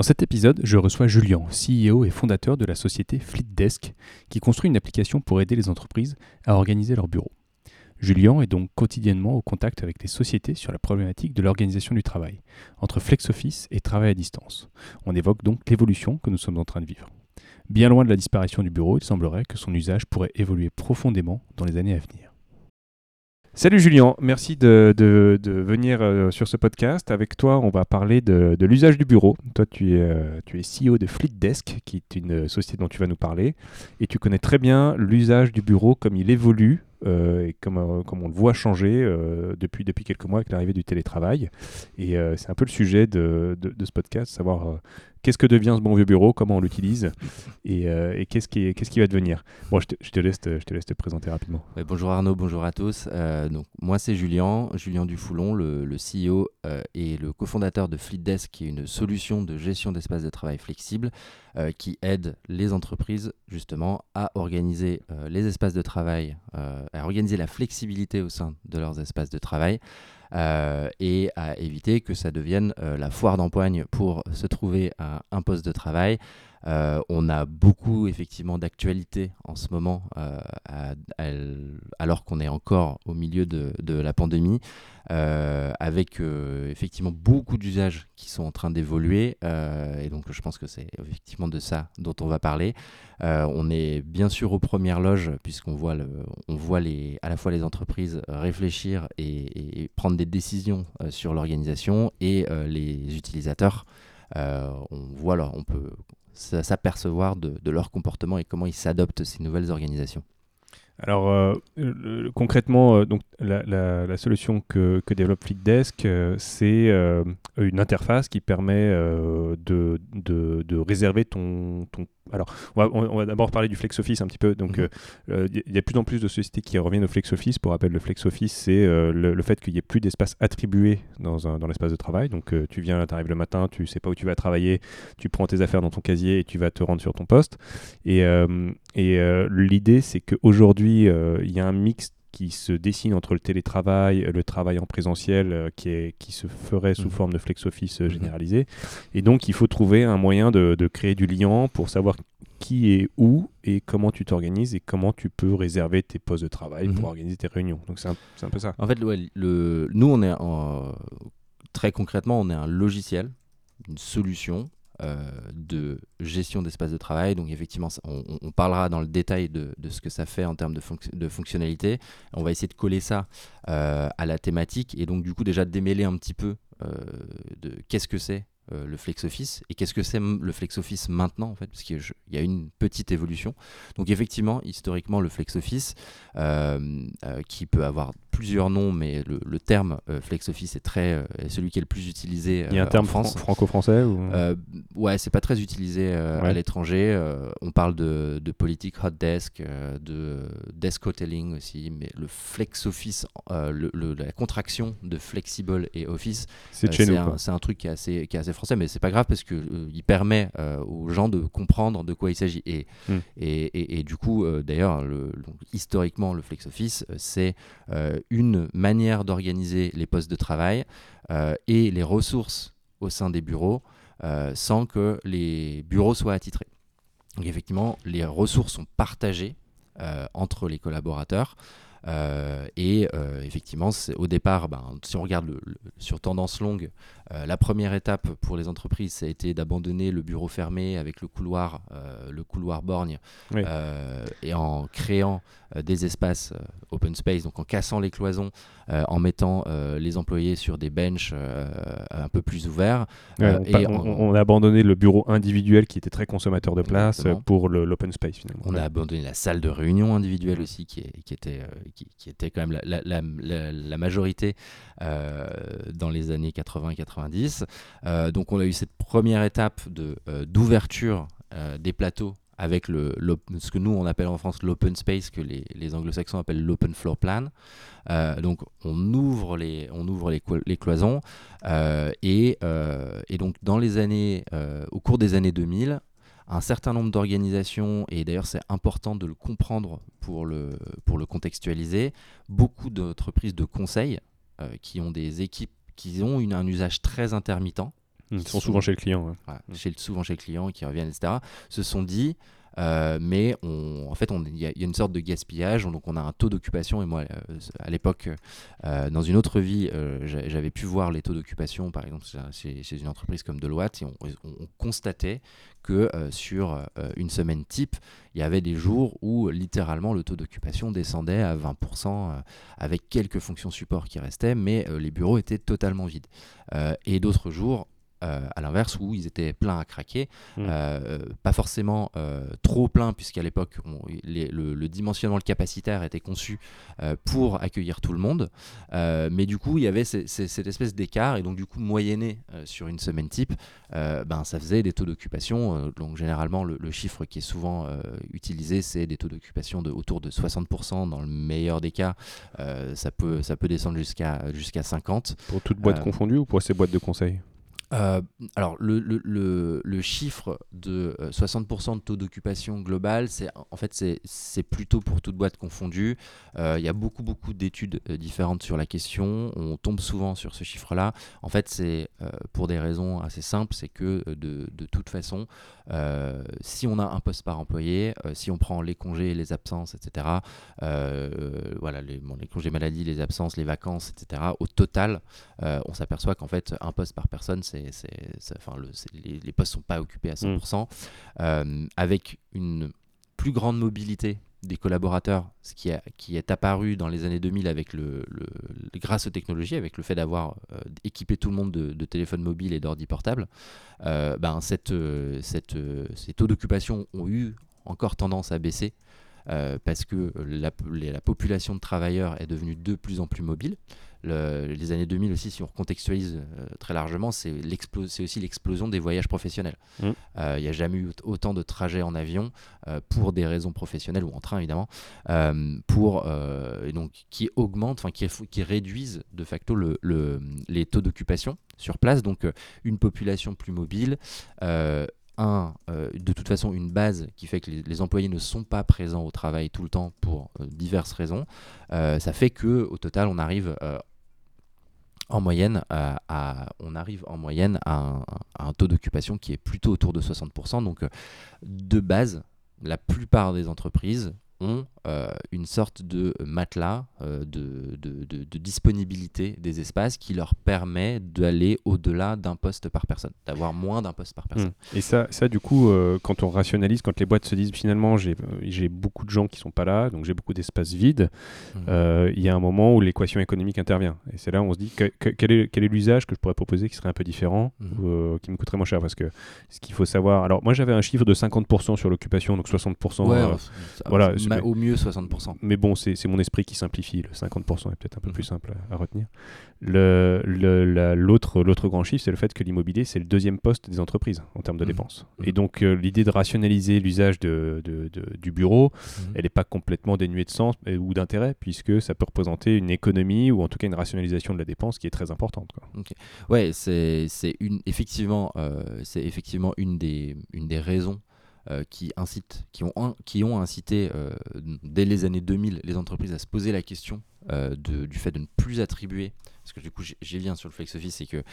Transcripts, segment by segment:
dans cet épisode, je reçois Julien, CEO et fondateur de la société FleetDesk, qui construit une application pour aider les entreprises à organiser leurs bureaux. Julien est donc quotidiennement au contact avec les sociétés sur la problématique de l'organisation du travail, entre flex-office et travail à distance. On évoque donc l'évolution que nous sommes en train de vivre. Bien loin de la disparition du bureau, il semblerait que son usage pourrait évoluer profondément dans les années à venir. Salut Julien, merci de, venir euh, sur ce podcast. Avec toi, on va parler de, l'usage du bureau. Toi, tu es, euh, CEO de FleetDesk, qui est une société dont tu vas nous parler. Et tu connais très bien l'usage du bureau comme il évolue euh, et comme, comme, on le voit changer depuis, depuis quelques mois avec l'arrivée du télétravail. Et c'est un peu le sujet de, ce podcast, savoir qu'est-ce que devient ce bon vieux bureau, comment on l'utilise? Et, euh, qu'est-ce qui, va devenir? Bon, je te, laisse, te, présenter rapidement. bonjour Arnaud, bonjour à tous. Euh, donc, moi, c'est Julien, Julien Dufoulon, le, le CEO euh, et le cofondateur de FleetDesk, qui est une solution de gestion d'espace de travail flexible qui aide les entreprises justement à organiser les espaces de travail, à organiser la flexibilité au sein de leurs espaces de travail. Euh, et à éviter que ça devienne euh, la foire d'empoigne pour se trouver un poste de travail. Euh, on a beaucoup effectivement d'actualité en ce moment, alors qu'on est encore au milieu de la pandémie. Euh, avec euh, effectivement beaucoup d'usages qui sont en train d'évoluer. Euh, et donc je pense que c'est effectivement de ça dont on va parler. on est bien sûr aux premières loges puisqu'on voit, le, on voit à la fois les entreprises réfléchir et, prendre des décisions sur l'organisation et les utilisateurs. on voit on peut s'apercevoir de, de leur comportement et comment ils s'adoptent ces nouvelles organisations. Alors euh, concrètement, euh, donc la, solution que, développe FleetDesk, euh, c'est une interface qui permet de, de, réserver ton alors, on va, d'abord parler du flex office un petit peu. Donc, mhm. euh, euh, il y a de plus en plus de sociétés qui reviennent au flex office. Pour rappel, le flex office, c'est euh, le, fait qu'il n'y ait plus d'espace attribué dans, dans l'espace de travail. Donc, tu viens, tu arrives le matin, tu sais pas où tu vas travailler, tu prends tes affaires dans ton casier et tu vas te rendre sur ton poste. Et, et l'idée, c'est qu'aujourd'hui, il y a un mix qui se dessine entre le télétravail, le travail en présentiel euh, qui, est, qui se ferait sous mhm. forme de flex office euh, mhm. généralisé. Et donc, il faut trouver un moyen de, de, créer du lien pour savoir qui est où et comment tu t'organises et comment tu peux réserver tes postes de travail pour mhm. organiser tes réunions. Donc, c'est un, un, peu ça. En fait, le, nous, on est en, très concrètement, on est un logiciel, une solution euh, de gestion d'espace de travail. Donc effectivement, on, parlera dans le détail de, ce que ça fait en termes de, de fonctionnalité. On va essayer de coller ça euh, à la thématique et donc du coup déjà démêler un petit peu euh, de qu'est-ce que c'est le flex office et qu'est-ce que c'est le flex office maintenant en fait parce qu'il y a une petite évolution donc effectivement historiquement le flex office qui peut avoir plusieurs noms, mais le, terme euh, flex office est très euh, celui qui est le plus utilisé. Il y a un euh, terme franco-français ou... Ouais, c'est pas très utilisé à l'étranger. on parle de, politique hot desk, de desk hoteling aussi, mais le flex office, la contraction de flexible et office, c'est. C'est un truc qui est assez, qui est assez français, mais c'est pas grave parce que il permet aux gens de comprendre de quoi il s'agit. Et, hmm. et, et, du coup, d'ailleurs, historiquement, le flex office, c'est une manière d'organiser les postes de travail euh, et les ressources au sein des bureaux euh, sans que les bureaux soient attitrés. Donc effectivement, les ressources sont partagées euh, entre les collaborateurs. et effectivement, au départ, ben, si on regarde sur tendance longue, la première étape pour les entreprises, ça a été d'abandonner le bureau fermé avec le couloir, le couloir borgne, et en créant des espaces open space, donc en cassant les cloisons, euh, en mettant euh, les employés sur des benches euh, un peu plus ouverts. on, et on, a abandonné le bureau individuel qui était très consommateur de place pour l'open space finalement. On a abandonné la salle de réunion individuelle aussi qui, qui était, qui, était quand même la, la, la, majorité dans les années 80 90. donc on a eu cette première étape d'ouverture des plateaux avec le, ce que nous on appelle en France l'open space, que les, anglo-saxons appellent l'open floor plan. donc on ouvre les, on ouvre les, cloisons et, et, donc dans les années, au cours des années 2000, un certain nombre d'organisations, et d'ailleurs c'est important de le comprendre pour le, pour le contextualiser, beaucoup d'entreprises de conseil euh, qui ont des équipes qui ont une, un usage très intermittent. Ils sont, souvent chez le client. Mmh. chez, souvent chez le client, qui reviennent, etc. Se sont dit, euh, mais on, en fait, il y, a une sorte de gaspillage. Donc, on a un taux d'occupation. Et moi, euh, à l'époque, euh, dans une autre vie, j'avais pu voir les taux d'occupation, par exemple, chez, une entreprise comme Deloitte. Et on, constatait que sur une semaine type, il y avait des jours où littéralement le taux d'occupation descendait à 20% avec quelques fonctions support qui restaient, mais les bureaux étaient totalement vides. et d'autres jours, euh, à l'inverse, où ils étaient pleins à craquer. Mmh. Euh, pas forcément euh, trop pleins, puisqu'à l'époque, le, dimensionnement le capacitaire était conçu pour accueillir tout le monde. mais du coup, il y avait cette espèce d'écart, et donc du coup, moyenné sur une semaine type, ben, ça faisait des taux d'occupation. donc généralement, le, chiffre qui est souvent utilisé, c'est des taux d'occupation de autour de 60%. Dans le meilleur des cas, ça, peut, ça peut descendre jusqu'à jusqu'à 50%. Pour toute boîte confondue ou pour ces boîtes de conseil? Euh, alors, le, le, le, chiffre de 60% euh, de taux d'occupation global, c'est en fait c'est plutôt pour toute boîte confondue. Euh, il y a beaucoup beaucoup d'études différentes sur la question. On tombe souvent sur ce chiffre-là. En fait, c'est pour des raisons assez simples, c'est que de, de, toute façon, si on a un poste par employé, si on prend les congés, les absences, etc. voilà, les, les congés maladie, les absences, les vacances, etc. Au total, on s'aperçoit qu'en fait un poste par personne, c'est enfin, les, les, postes sont pas occupés à 100%, mm. euh, avec une plus grande mobilité des collaborateurs, ce qui, a, qui est apparu dans les années 2000 avec le, grâce aux technologies, avec le fait d'avoir euh, équipé tout le monde de, téléphones mobiles et d'ordi portables, euh, ben cette, cette, ces taux d'occupation ont eu encore tendance à baisser. parce que la, la, population de travailleurs est devenue de plus en plus mobile les années 2000 aussi, si on recontextualise euh, très largement, c'est aussi l'explosion des voyages professionnels. Mmh. Euh, il n'y a jamais eu autant de trajets en avion euh, pour des raisons professionnelles ou en train évidemment, pour, et donc, qui augmentent, enfin qui, qui, réduisent de facto le, les taux d'occupation sur place. Donc une population plus mobile. Un, de toute façon une base qui fait que les, employés ne sont pas présents au travail tout le temps pour diverses raisons, ça fait que au total on arrive en moyenne, euh, on arrive en moyenne à un, taux d'occupation qui est plutôt autour de 60%. Donc, euh, de base, la plupart des entreprises ont euh, une sorte de matelas euh, de, de, disponibilité des espaces qui leur permet d'aller au-delà d'un poste par personne, d'avoir moins d'un poste par personne. Mmh. Et ça, ça du coup, euh, quand on rationalise, quand les boîtes se disent finalement j'ai beaucoup de gens qui sont pas là, donc j'ai beaucoup d'espaces vides, mmh. il y a un moment où l'équation économique intervient. Et c'est là où on se dit quel est, quel est l'usage que je pourrais proposer qui serait un peu différent, mmh. ou, qui me coûterait moins cher? Parce que ce qu'il faut savoir, alors moi j'avais un chiffre de 50% sur l'occupation, donc 60%. Ouais, voilà, au mieux 60%. Mais bon, c'est mon esprit qui simplifie. Le 50% est peut-être un peu plus mhm. simple à, retenir. L'autre le, grand chiffre, c'est le fait que l'immobilier, c'est le deuxième poste des entreprises en termes de mhm. dépenses. Mhm. Et donc, euh, l'idée de rationaliser l'usage de, du bureau, elle n'est pas complètement dénuée de sens ou d'intérêt, puisque ça peut représenter une économie ou en tout cas une rationalisation de la dépense qui est très importante. Quoi. Ouais, c'est effectivement, euh, c'est effectivement une des, une des raisons euh, qui, incitent, qui, ont, qui ont incité euh, dès les années 2000 les entreprises à se poser la question euh, de, du fait de ne plus attribuer, parce que du coup j'ai viens sur le flex office, c'est que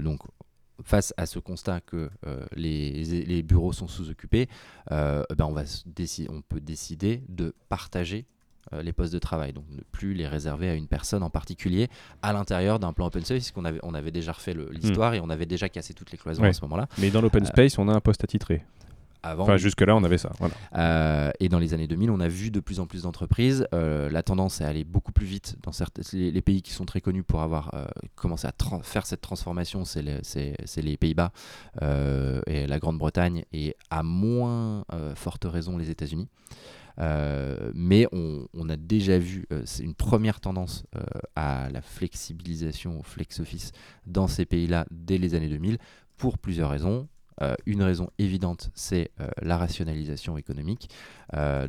donc face à ce constat que les, les, bureaux sont sous-occupés, ben on, va on peut décider de partager les postes de travail, donc ne plus les réserver à une personne en particulier à l'intérieur d'un plan open space, qu'on avait, on avait déjà refait l'histoire hmm. et on avait déjà cassé toutes les cloisons à ce moment-là. Mais dans l'open space, on a un poste attitré. Enfin, jusque-là, on avait ça. Euh, et dans les années 2000, on a vu de plus en plus d'entreprises. Euh, la tendance est à aller beaucoup plus vite dans certains, les, pays qui sont très connus pour avoir euh, commencé à faire cette transformation. C'est les, Pays-Bas et la Grande-Bretagne et à moins forte raison les États-Unis. mais on, on, a déjà vu c'est une première tendance à la flexibilisation, au flex office dans ces pays-là dès les années 2000 pour plusieurs raisons une raison évidente, c'est la rationalisation économique.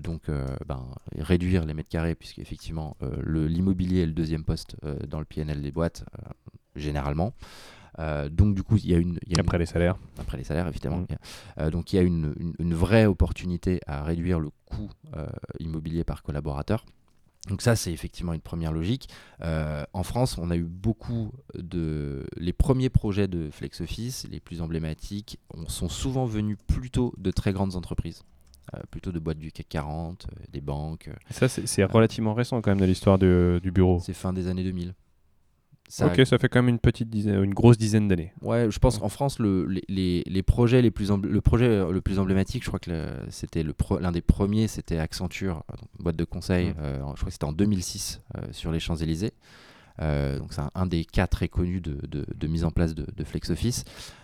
donc, ben, réduire les mètres carrés, puisque effectivement, l'immobilier est le deuxième poste dans le PNL des boîtes, généralement. Euh, donc du coup, il y a une... après les salaires. Après les salaires, évidemment. Mm. Euh, donc il y a une, une, vraie opportunité à réduire le coût euh, immobilier par collaborateur. Donc ça, c'est effectivement une première logique. en France, on a eu beaucoup de... Les premiers projets de FlexOffice, les plus emblématiques, sont souvent venus plutôt de très grandes entreprises. plutôt de boîtes du CAC 40, des banques. Ça, c'est relativement récent quand même de l'histoire du bureau. C'est fin des années 2000 ok, ça fait quand même une petite dizaine, une grosse dizaine d'années. Ouais, je pense qu'en France, le, les, les, projets les plus le projet le plus emblématique, je crois que c'était l'un des premiers, c'était Accenture, boîte de conseil. Mmh. Euh, je crois que c'était en 2006 euh, sur les Champs Élysées. Euh, donc c'est un, des cas très connus de, mise en place de, FlexOffice.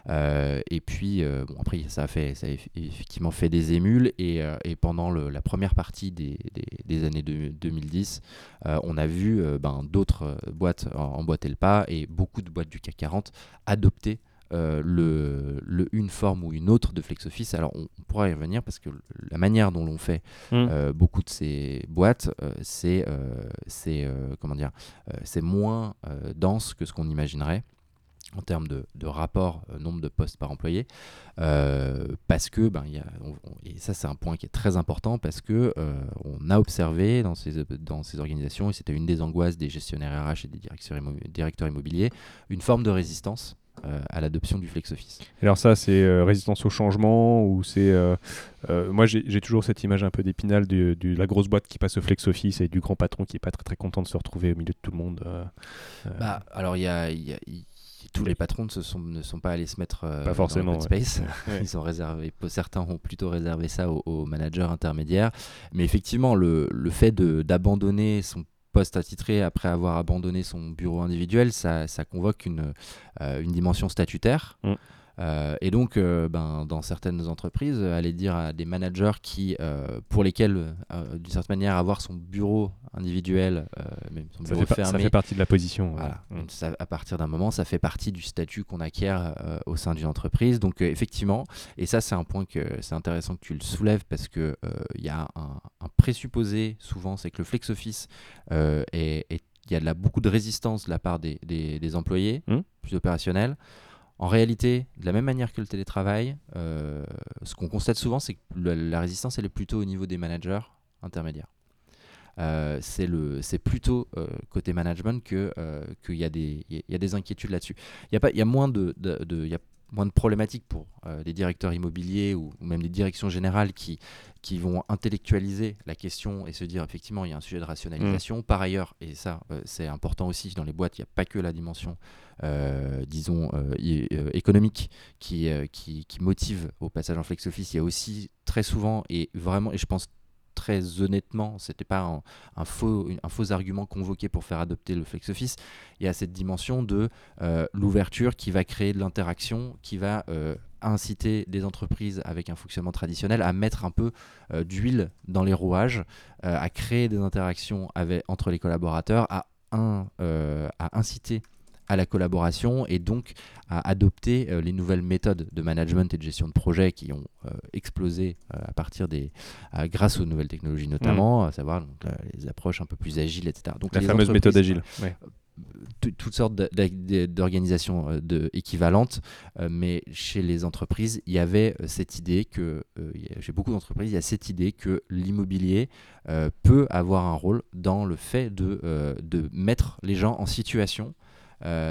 Euh, et puis euh, bon, après ça a, fait, ça a effectivement fait des émules et, et pendant la première partie des, des, des années 2010, on a vu ben, d'autres boîtes emboîter le pas et beaucoup de boîtes du CAC 40 adopter euh, le, une forme ou une autre de FlexOffice. Alors on, pourra y revenir parce que la manière dont l'on fait mmh. euh, beaucoup de ces boîtes, euh, c'est c'est comment dire, c'est moins dense que ce qu'on imaginerait en termes de, rapport nombre de postes par employé, parce que, ben, y a, et ça c'est un point qui est très important, parce que on a observé dans ces, dans ces organisations, et c'était une des angoisses des gestionnaires RH et des directeurs immobiliers, une forme de résistance euh, à l'adoption du FlexOffice. Alors ça, c'est euh, résistance au changement ou c'est... Euh, moi, j'ai toujours cette image un peu d'épinal de, la grosse boîte qui passe au FlexOffice et du grand patron qui est pas très, très content de se retrouver au milieu de tout le monde. Bah, alors, il y a, tous les patrons ne, sont, ne sont pas allés se mettre pas forcément, dans space. Ils ont réservé, certains ont plutôt réservé ça aux, managers intermédiaires. Mais effectivement, le, le fait d'abandonner son poste attitré après avoir abandonné son bureau individuel, ça, convoque une, euh, une dimension statutaire. Mm. Euh, et donc, euh, ben, dans certaines entreprises, aller dire à des managers qui, pour lesquels, d'une certaine manière, avoir son bureau individuel, même son bureau ça, fait ça fait partie de la position. Voilà. Mm. à partir d'un moment, ça fait partie du statut qu'on acquiert au sein d'une entreprise. Donc, effectivement, et ça, c'est un point que c'est intéressant que tu le soulèves parce que il y a un, un, présupposé souvent, c'est que le flex office est, il y a de la, beaucoup de résistance de la part des, des, employés, mm. plus opérationnels. En réalité, de la même manière que le télétravail, euh, ce qu'on constate souvent, c'est que la résistance, elle est plutôt au niveau des managers intermédiaires. Euh, c'est plutôt euh, côté management qu'il y, a des, y a des inquiétudes là-dessus. Il y, a y a moins de, de, y moins de problématiques pour euh, des directeurs immobiliers ou, même des directions générales qui, qui vont intellectualiser la question et se dire effectivement il y a un sujet de rationalisation. Mmh. Par ailleurs, et ça c'est important aussi dans les boîtes, il n'y a pas que la dimension euh, disons, euh, euh, économique qui, qui, qui, motive au passage en flex office. Il y a aussi très souvent, et vraiment, et je pense très honnêtement, c'était pas un, faux, argument convoqué pour faire adopter le flex office. Il y a cette dimension de l'ouverture qui va créer de l'interaction, qui va inciter des entreprises avec un fonctionnement traditionnel à mettre un peu d'huile dans les rouages, à créer des interactions entre les collaborateurs, à inciter à la collaboration et donc à adopter euh, les nouvelles méthodes de management et de gestion de projet qui ont euh, explosé euh, à partir des grâce aux nouvelles technologies notamment, mm. à savoir les approches un peu plus agiles, etc. Donc la fameuse méthode agile. toutes sortes d'organisations équivalentes, mais chez les entreprises, il y avait cette idée que, chez beaucoup d'entreprises, il y a cette idée que l'immobilier peut avoir un rôle dans le fait de, de mettre les gens en situation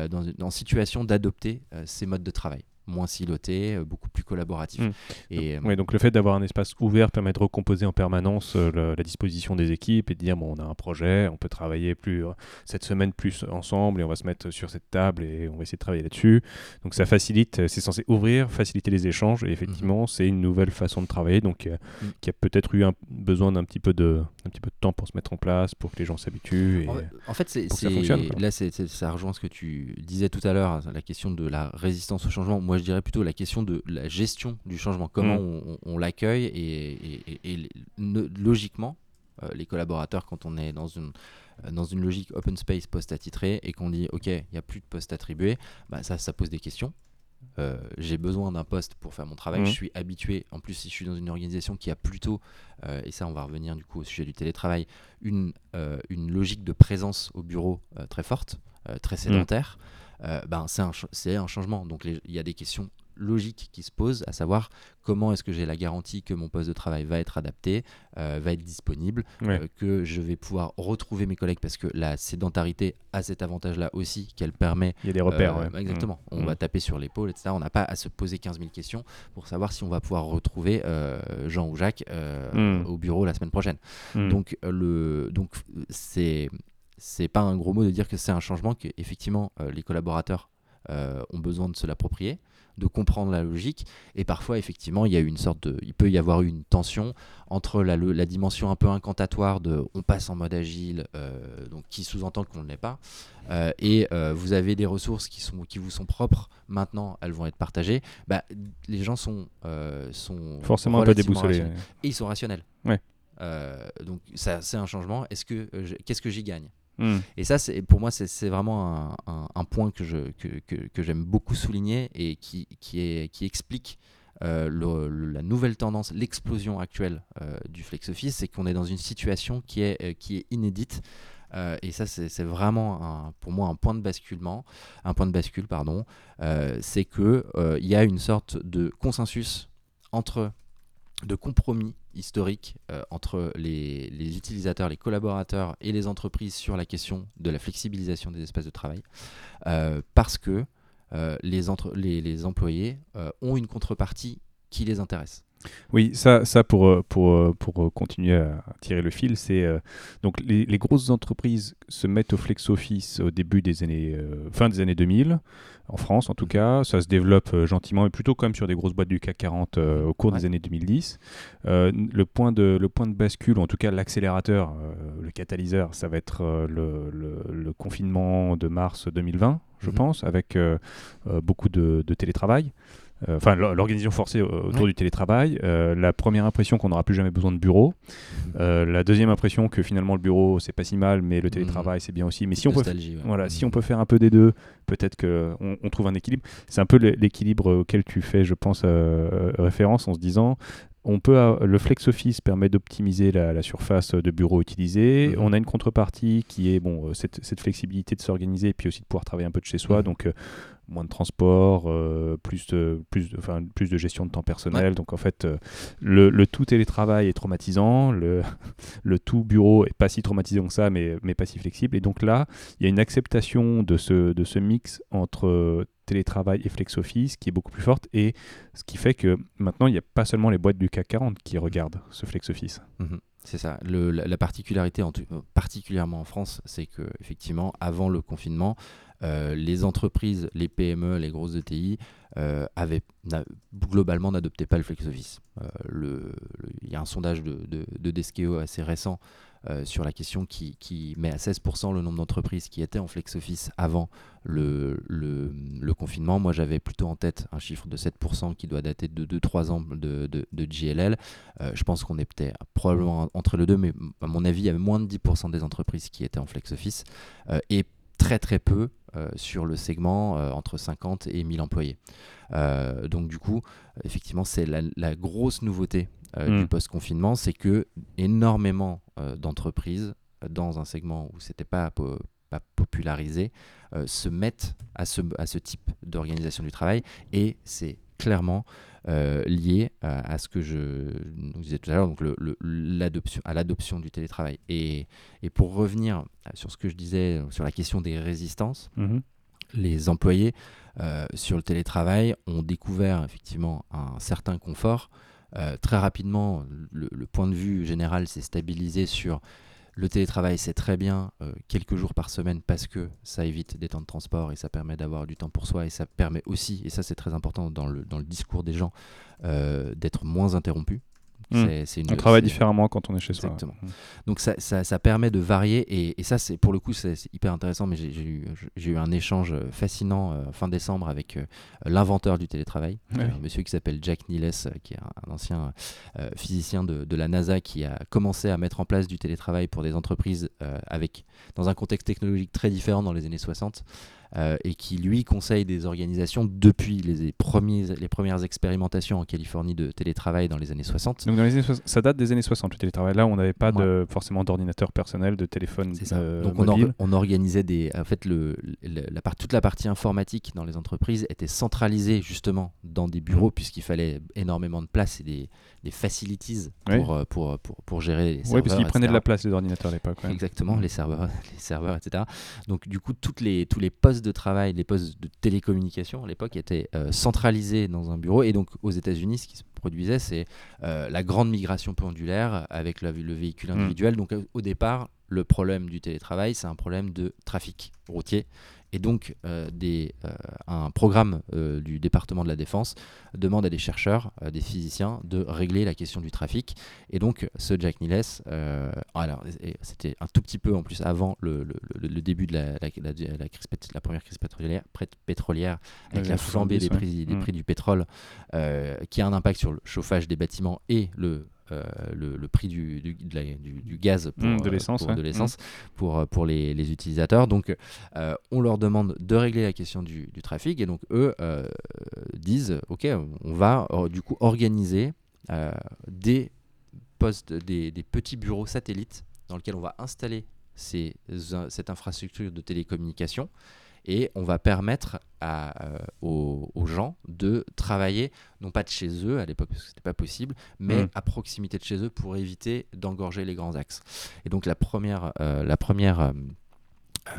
dans, dans situation d'adopter euh, ces modes de travail moins siloté, euh, beaucoup plus collaboratif. Hmm. Et, donc, donc le fait d'avoir un espace ouvert permet de recomposer en permanence la disposition des équipes et de dire bon on a un projet, on peut travailler plus cette semaine plus ensemble et on va se mettre sur cette table et on va essayer de travailler là-dessus. Donc ça facilite, c'est censé ouvrir, faciliter les échanges et effectivement mhm. c'est une nouvelle façon de travailler donc hmm. qui a peut-être eu un, besoin d'un petit peu de un petit peu de temps pour se mettre en place, pour que les gens s'habituent. En, fait, c'est, là, ça rejoint ce que tu disais tout à l'heure, la question de la résistance au changement. Moi, je dirais plutôt la question de la gestion du changement, comment mm. on, l'accueille et, logiquement, euh, les collaborateurs, quand on est dans une, euh, dans une logique open space post attitré et qu'on dit OK, il n'y a plus de poste attribué, bah, ça, ça pose des questions. j'ai besoin d'un poste pour faire mon travail, Mhm. je suis habitué, en plus si je suis dans une organisation qui a plutôt, euh, et ça on va revenir du coup au sujet du télétravail, une, euh, une logique de présence au bureau euh, très forte, euh, très sédentaire, euh, ben, c'est un, changement. Donc il y a des questions logiques qui se posent, à savoir comment est-ce que j'ai la garantie que mon poste de travail va être adapté, euh, va être disponible, Ouais. euh, que je vais pouvoir retrouver mes collègues parce que la sédentarité a cet avantage-là aussi qu'elle permet Il y a des repères. euh, ouais. Exactement. On Mm. va taper sur l'épaule, etc. On n'a pas à se poser 15 000 questions pour savoir si on va pouvoir retrouver euh, Jean ou Jacques euh, Mm. au bureau la semaine prochaine. Donc, euh, le, donc euh, c'est c'est pas un gros mot de dire que c'est un changement que effectivement euh, les collaborateurs euh, ont besoin de se l'approprier, de comprendre la logique. Et parfois, effectivement, il y a une sorte de, il peut y avoir eu une tension entre la, dimension un peu incantatoire de on passe en mode agile, euh, donc qui sous-entend qu'on ne l'est pas, euh, et vous avez des ressources qui, sont, qui vous sont propres, maintenant elles vont être partagées, bah, les gens sont, sont Forcément un peu relativement déboussolé. rationnels. Et ils sont rationnels. Ouais. Donc ça, c'est un changement. Est-ce que qu'est-ce que j'y gagne? Mm. Et ça, pour moi, c'est vraiment un, point que je que, que- que j'aime beaucoup souligner et qui qui explique euh, la nouvelle tendance, l'explosion actuelle euh, du flex office, c'est qu'on est dans une situation qui est euh, qui est inédite. Et ça, c'est vraiment pour moi un point de basculement, un point de bascule, pardon. C'est que il y a une sorte de consensus entre de compromis historique euh, entre les, utilisateurs, les collaborateurs et les entreprises sur la question de la flexibilisation des espaces de travail, euh, parce que euh, les, employés ont une contrepartie qui les intéresse. Oui, ça, ça pour, euh, pour, euh, pour euh, continuer à tirer le fil, c'est euh, donc les, les grosses entreprises se mettent au flex office au début des années, euh, fin des années 2000, en France en tout cas. Ça se développe euh, gentiment, mais plutôt quand même sur des grosses boîtes du CAC 40 euh, au cours Ouais. des années 2010. Euh, le, point de, le point de bascule, ou en tout cas l'accélérateur, le catalyseur, ça va être le, le- le confinement de mars 2020, je Mhm. pense, avec beaucoup de, de télétravail. Euh, Enfin, l'or- l'organisation forcée autour Ouais. du télétravail. Euh, la première impression qu'on n'aura plus jamais besoin de bureau. Euh, la deuxième impression que finalement le bureau c'est pas si mal, mais le télétravail c'est bien aussi. Mais si on peut, ouais. voilà, Mhm. si on peut faire un peu des deux, peut-être que on, trouve un équilibre. C'est un peu l'é- l'équilibre auquel tu fais, je pense, référence en se disant. On peut, le flex office permet d'optimiser la, la surface de bureau utilisée. Mhm. On a une contrepartie qui est bon, cette, cette flexibilité de s'organiser et puis aussi de pouvoir travailler un peu de chez soi. Mhm. Donc euh, moins de transport, euh, plus, de, plus, de, enfin, plus de gestion de temps personnel. Donc en fait, euh, le, le tout télétravail est traumatisant, le, le tout bureau est pas si traumatisant que ça, mais, mais pas si flexible. Et donc là, il y a une acceptation de ce, de ce mix entre euh, télétravail et flex office qui est beaucoup plus forte et ce qui fait que maintenant il n'y a pas seulement les boîtes du CAC 40 qui regardent ce flex office. Mhm. C'est ça. Le- la, la particularité, en tout- particulièrement en France, c'est que effectivement, avant le confinement, euh, les entreprises, les PME, les grosses ETI, euh, avaient globalement n'adoptaient pas le flex office. Euh, Il y a un sondage de, de, de Deskeo assez récent sur la question qui, met à 16% le nombre d'entreprises qui étaient en flex office avant le, confinement. Moi, j'avais plutôt en tête un chiffre de 7% qui doit dater de 2-3 ans de, de. Euh, je pense qu'on est peut-être probablement entre les deux, mais à mon avis, il y avait moins de 10% des entreprises qui étaient en flex office et très très peu sur le segment euh, entre 50 et 1000 employés. Euh, donc du coup, effectivement, c'est la, la grosse nouveauté euh, Mm. du post-confinement, c'est que énormément euh, d'entreprises euh, dans un segment où c'était pas, po- pas popularisé euh, se mettent à ce, à ce type d'organisation du travail et c'est clairement euh, lié à, à ce que je disais tout à l'heure, donc le- à l'adoption du télétravail. Et, et pour revenir sur ce que je disais euh, sur la question des résistances, Mhm. les employés euh, sur le télétravail ont découvert effectivement un certain confort. Euh, très rapidement, le, le point de vue général s'est stabilisé sur le télétravail, c'est très bien euh, quelques jours par semaine parce que ça évite des temps de transport et ça permet d'avoir du temps pour soi et ça permet aussi, et ça c'est très important dans le, dans le discours des gens, euh, d'être moins interrompu. Mm. C'est- une- On travaille différemment quand on est chez Exactement. soi. donc ça, ça, ça permet de varier et, et ça c'est pour le coup c'est hyper intéressant mais j'ai eu, j'ai eu un échange fascinant euh, fin décembre avec euh, l'inventeur du télétravail, Ouais. un monsieur qui s'appelle Jack Niles euh, qui est un, un ancien euh, physicien de, de la NASA qui a commencé à mettre en place du télétravail pour des entreprises euh, avec dans un contexte technologique très différent dans les années 60 et qui lui conseille des organisations depuis les, premiers, les premières expérimentations en Californie de télétravail dans les années 60. Donc dans les années ça date des années 60 le télétravail. Là, on n'avait pas de, forcément d'ordinateur personnel, de téléphone. Ça. Donc on, on, organisait des, en fait le, la part, toute la partie informatique dans les entreprises était centralisée justement dans des bureaux mmh. puisqu'il fallait énormément de place et des, des facilities pour, euh, pour, pour, pour, gérer les serveurs. Oui, parce qu'ils prenaient de la place les ordinateurs à l'époque. Exactement, les serveurs, les serveurs, etc. Donc du coup, toutes les, tous les postes de travail, les postes de télécommunication à l'époque étaient euh, centralisés dans un bureau. Et donc aux États-Unis, ce qui se produisait, c'est euh, la grande migration pendulaire avec le véhicule mmh. individuel. Donc au départ, le problème du télétravail, c'est un problème de trafic routier et donc, euh, des, euh, un programme euh, du département de la Défense demande à des chercheurs, des physiciens, de régler la question du trafic. Et donc, ce Jack Niles, alors c'était un tout petit peu en plus avant le, le, début de la, la, la, crise, la, première crise pétrolière, pétrolière avec la flambée des, prix, des mmh. prix du pétrole, qui a un impact sur le chauffage des bâtiments et le euh, le, prix du, du, du, gaz pour, mmh, de euh, l'essence pour, mmh. pour, les, les, utilisateurs. Donc, euh, on leur demande de régler la question du, trafic et donc eux disent, ok, on va du coup organiser des postes, des, des, petits bureaux satellites dans lesquels on va installer ces, cette infrastructure de télécommunication et on va permettre à, euh, aux, gens de travailler, non pas de chez eux à l'époque parce que c'était pas possible, mais mm. à proximité de chez eux pour éviter d'engorger les grands axes. Et donc la première, euh, la première euh,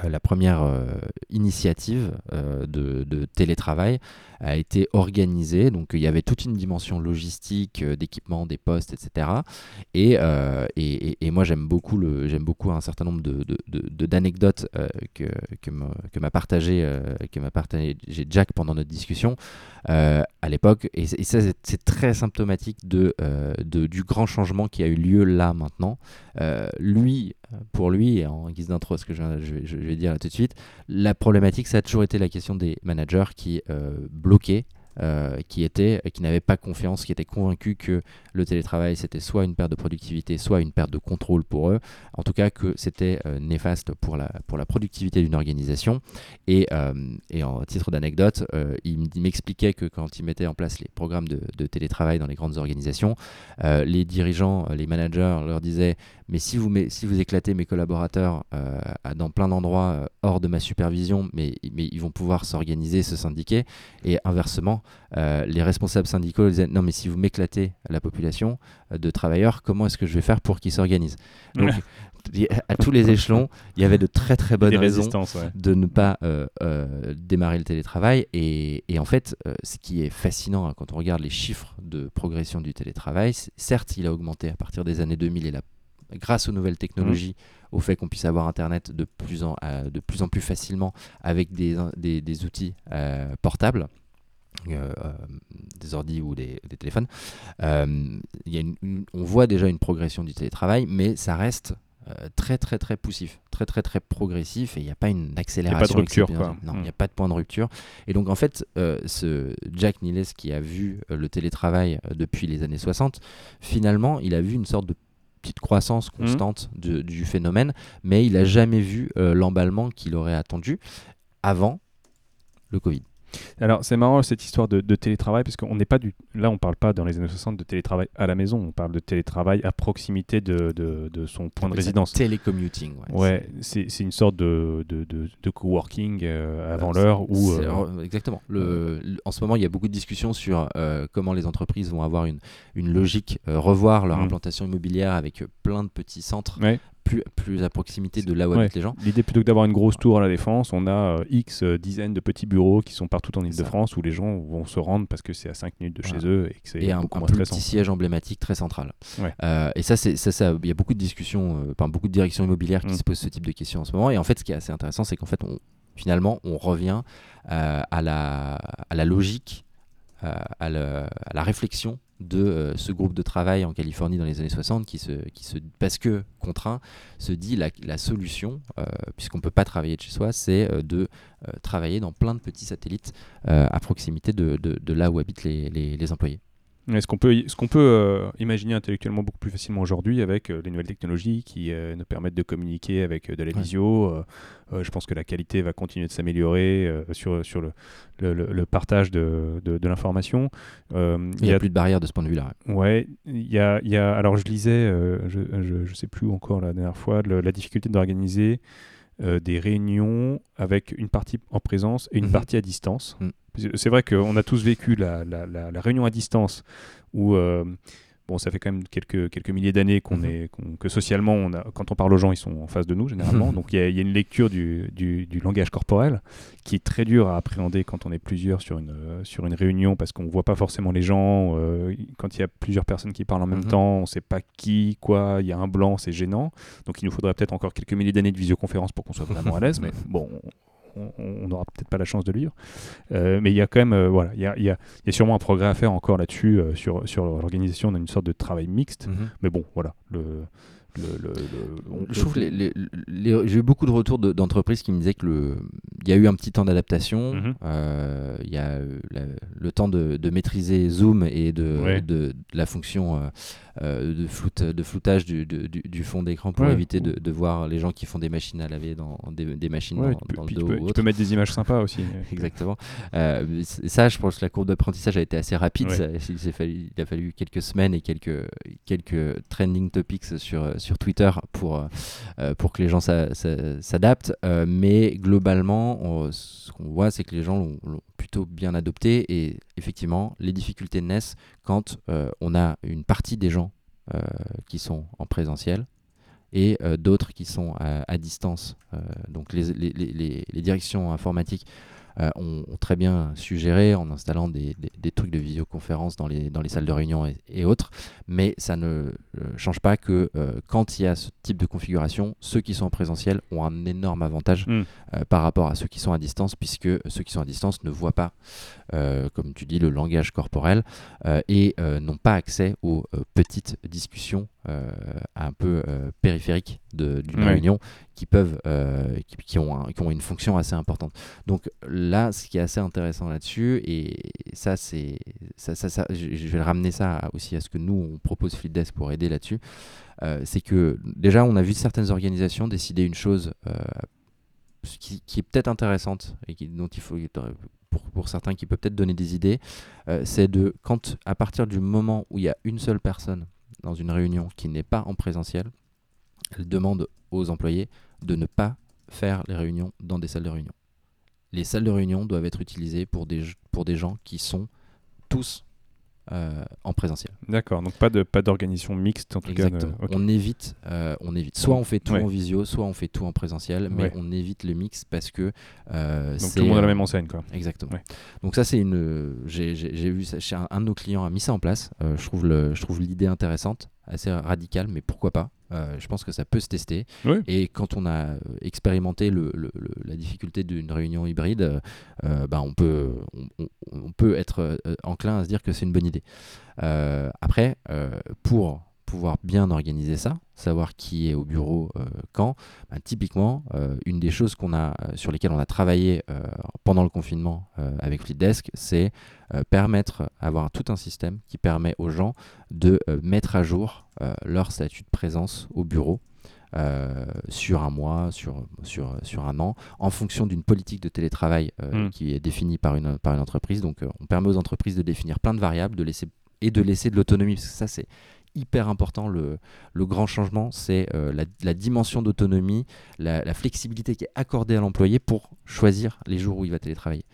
la première euh, initiative euh, de, télétravail a été organisée. Donc il y avait toute une dimension logistique, d'équipement, des postes, etc. Et, moi j'aime beaucoup, beaucoup un certain nombre de, d'anecdotes que, que, m'a partagé, que partagé Jack pendant notre discussion à l'époque. Et, ça c'est, très symptomatique de, du grand changement qui a eu lieu là maintenant. lui, pour lui, en guise d'intro, ce que je, vais dire tout de suite, la problématique, ça a toujours été la question des managers qui euh, bloquaient euh, qui, était, qui n'avaient pas confiance, qui étaient convaincus que le télétravail c'était soit une perte de productivité, soit une perte de contrôle pour eux. En tout cas, que c'était euh, néfaste pour la, pour la productivité d'une organisation. Et, euh, et, en titre d'anecdote, il m'expliquait que quand il mettait en place les programmes de, de télétravail dans les grandes organisations, les dirigeants, les managers leur disaient mais si vous, si vous éclatez mes collaborateurs dans plein d'endroits hors de ma supervision, mais, mais ils vont pouvoir s'organiser, se syndiquer. Et inversement, euh, les responsables syndicaux disaient non mais si vous m'éclatez la population euh, de travailleurs, comment est-ce que je vais faire pour qu'ils s'organisent Donc à tous les échelons, il y avait de très très bonnes raisons de ne pas euh, démarrer le télétravail. Et, en fait, ce qui est fascinant hein, quand on regarde les chiffres de progression du télétravail, certes, il a augmenté à partir des années 2000 et la grâce aux nouvelles technologies, mmh. au fait qu'on puisse avoir Internet de plus en, de plus, en plus facilement avec des, des, outils portables. Euh, euh, des ordi ou des, téléphones, euh, y a on voit déjà une progression du télétravail, mais ça reste très très très poussif, très très très progressif et il n'y a pas une accélération. Il n'y a pas de rupture. Non, il n'y a hmm. pas de point de rupture. Et donc en fait, ce Jack Niles qui a vu le télétravail depuis les années 60, finalement, il a vu une sorte de petite croissance hmm. constante du phénomène, mais il n'a jamais vu l'emballement qu'il aurait attendu avant le Covid. Alors c'est marrant cette histoire de, télétravail parce qu'on n'est pas du là on parle pas dans les années 60 de télétravail à la maison, on parle de télétravail à proximité de, de, son point de résidence. Télécommuting. Ouais, ouais c'est une sorte de, de, de coworking euh, avant l'heure ou euh, exactement. Le, en ce moment il y a beaucoup de discussions sur euh, comment les entreprises vont avoir une, une logique, revoir leur mmh. implantation immobilière avec plein de petits centres plus, plus à proximité de là où habitent les gens. L'idée, plutôt que d'avoir une grosse tour à la Défense, on a euh, X euh, dizaines de petits bureaux qui sont partout en Ile-de-France où les gens vont se rendre parce que c'est à 5 minutes de chez eux et que c'est un, petit siège emblématique très central. Euh, et ça, c'est ça, il y a beaucoup de discussions, enfin, beaucoup de directions immobilières qui mm. se posent ce type de questions en ce moment. Et en fait, ce qui est assez intéressant, c'est qu'en fait, on, finalement, on revient à, la, à la logique, à, la réflexion de euh, ce groupe de travail en Californie dans les années 60 qui se, qui parce que contraint, se dit la, solution, euh, puisqu'on ne peut pas travailler de chez soi, c'est euh, de travailler dans plein de petits satellites à proximité de, là où habitent les, employés. Est-ce qu'on peut, ce qu'on peut euh, imaginer intellectuellement beaucoup plus facilement aujourd'hui avec euh, les nouvelles technologies qui euh, nous permettent de communiquer avec de la visio Je pense que la qualité va continuer de s'améliorer sur, sur le, le, partage de, de, l'information. il n'y a, plus de barrière de ce point de vue-là. Ouais, il y a, y a, alors je lisais, je ne sais plus encore la dernière fois, la difficulté d'organiser des réunions avec une partie en présence et une mhm. partie à distance. Mm. C'est vrai qu'on a tous vécu la, réunion à distance où euh, Bon, ça fait quand même quelques, quelques milliers d'années qu'on mhm. est, que socialement, on a, quand on parle aux gens, ils sont en face de nous généralement. Donc il y, a une lecture du, du, langage corporel qui est très dur à appréhender quand on est plusieurs sur une, sur une réunion parce qu'on ne voit pas forcément les gens. Euh, quand il y a plusieurs personnes qui parlent en même mhm. temps, on ne sait pas qui, quoi, il y a un blanc, c'est gênant. Donc il nous faudrait peut-être encore quelques milliers d'années de visioconférence pour qu'on soit vraiment à l'aise. mais bon, on n'aura peut-être pas la chance de lire. Euh, mais il y a quand même, euh, voilà, il y a, y, a, y a, sûrement un progrès à faire encore là-dessus euh, sur, sur l'organisation d'une sorte de travail mixte. Mhm. Mais bon, voilà, le, je trouve j'ai eu beaucoup de retours d'entreprises qui me disaient que le il y a eu un petit temps d'adaptation mhm. euh, il y a le temps de, maîtriser Zoom et de, de, la fonction euh, euh, de, floute, de floutage du, du, fond d'écran pour éviter de, voir les gens qui font des machines à laver dans des, machines dans, le dos. Tu peux, mettre des images sympas aussi. Exactement. ça, je pense que la courbe d'apprentissage a été assez rapide. il, fallu, il a fallu quelques semaines et quelques, quelques trending topics sur sur Twitter pour, euh, euh, pour que les gens s'adaptent. Euh, mais globalement, ce qu'on voit, c'est que les gens l'ont plutôt bien adopté. Et effectivement, les difficultés naissent quand on a une partie des gens qui sont en présentiel et d'autres qui sont à, distance. donc les, les, directions informatiques euh, ont, très bien suggéré en installant des, trucs de visioconférence dans les, dans les salles de réunion et, autres, mais ça ne euh, change pas que euh, quand il y a ce type de configuration, ceux qui sont en présentiel ont un énorme avantage hmm. par rapport à ceux qui sont à distance, puisque ceux qui sont à distance ne voient pas, comme tu dis, le langage corporel et n'ont pas accès aux petites discussions un peu euh, périphériques d'une réunion qui peuvent euh, qui, ont qui ont une fonction assez importante. Donc là, ce qui est assez intéressant là-dessus, et ça c'est ça, ça, je, vais ramener ça aussi à ce que nous on propose Flipdesk pour aider là-dessus, c'est que déjà on a vu certaines organisations décider une chose qui, qui, est peut-être intéressante et qui, dont il faut pour, pour, certains qui peut peut-être donner des idées, c'est de quand à partir du moment où il y a une seule personne dans une réunion qui n'est pas en présentiel, elle demande aux employés de ne pas faire les réunions dans des salles de réunion. Les salles de réunion doivent être utilisées pour des, pour des gens qui sont tous euh, en présentiel. D'accord, donc pas de pas d'organisation mixte en tout cas. On évite, euh, on évite. Soit on fait tout en visio, soit on fait tout en présentiel, mais on évite le mix parce que euh, donc tout le monde a la même enseigne quoi. Exactement. Donc ça c'est une, j'ai vu ça chez un, de nos clients a mis ça en place. je trouve le, je trouve l'idée intéressante, assez radicale, mais pourquoi pas. Euh, je pense que ça peut se tester. Et quand on a expérimenté le, la difficulté d'une réunion hybride, euh, bah on, peut, on, peut être euh, enclin à se dire que c'est une bonne idée. après, pour pouvoir bien organiser ça, savoir qui est au bureau quand, bah, typiquement, une des choses qu'on a, sur lesquelles on a travaillé pendant le confinement avec Flipdesk, c'est permettre, avoir tout un système qui permet aux gens de mettre à jour euh, leur statut de présence au bureau. Euh, sur un mois, sur, sur, sur un an, en fonction d'une politique de télétravail euh, hmm. qui est définie par une, par une entreprise. Donc on permet aux entreprises de définir plein de variables de laisser, et de laisser de l'autonomie, parce que ça c'est hyper important. Le, grand changement, c'est la, la, dimension d'autonomie, la, flexibilité qui est accordée à l'employé pour choisir les jours où il va télétravailler.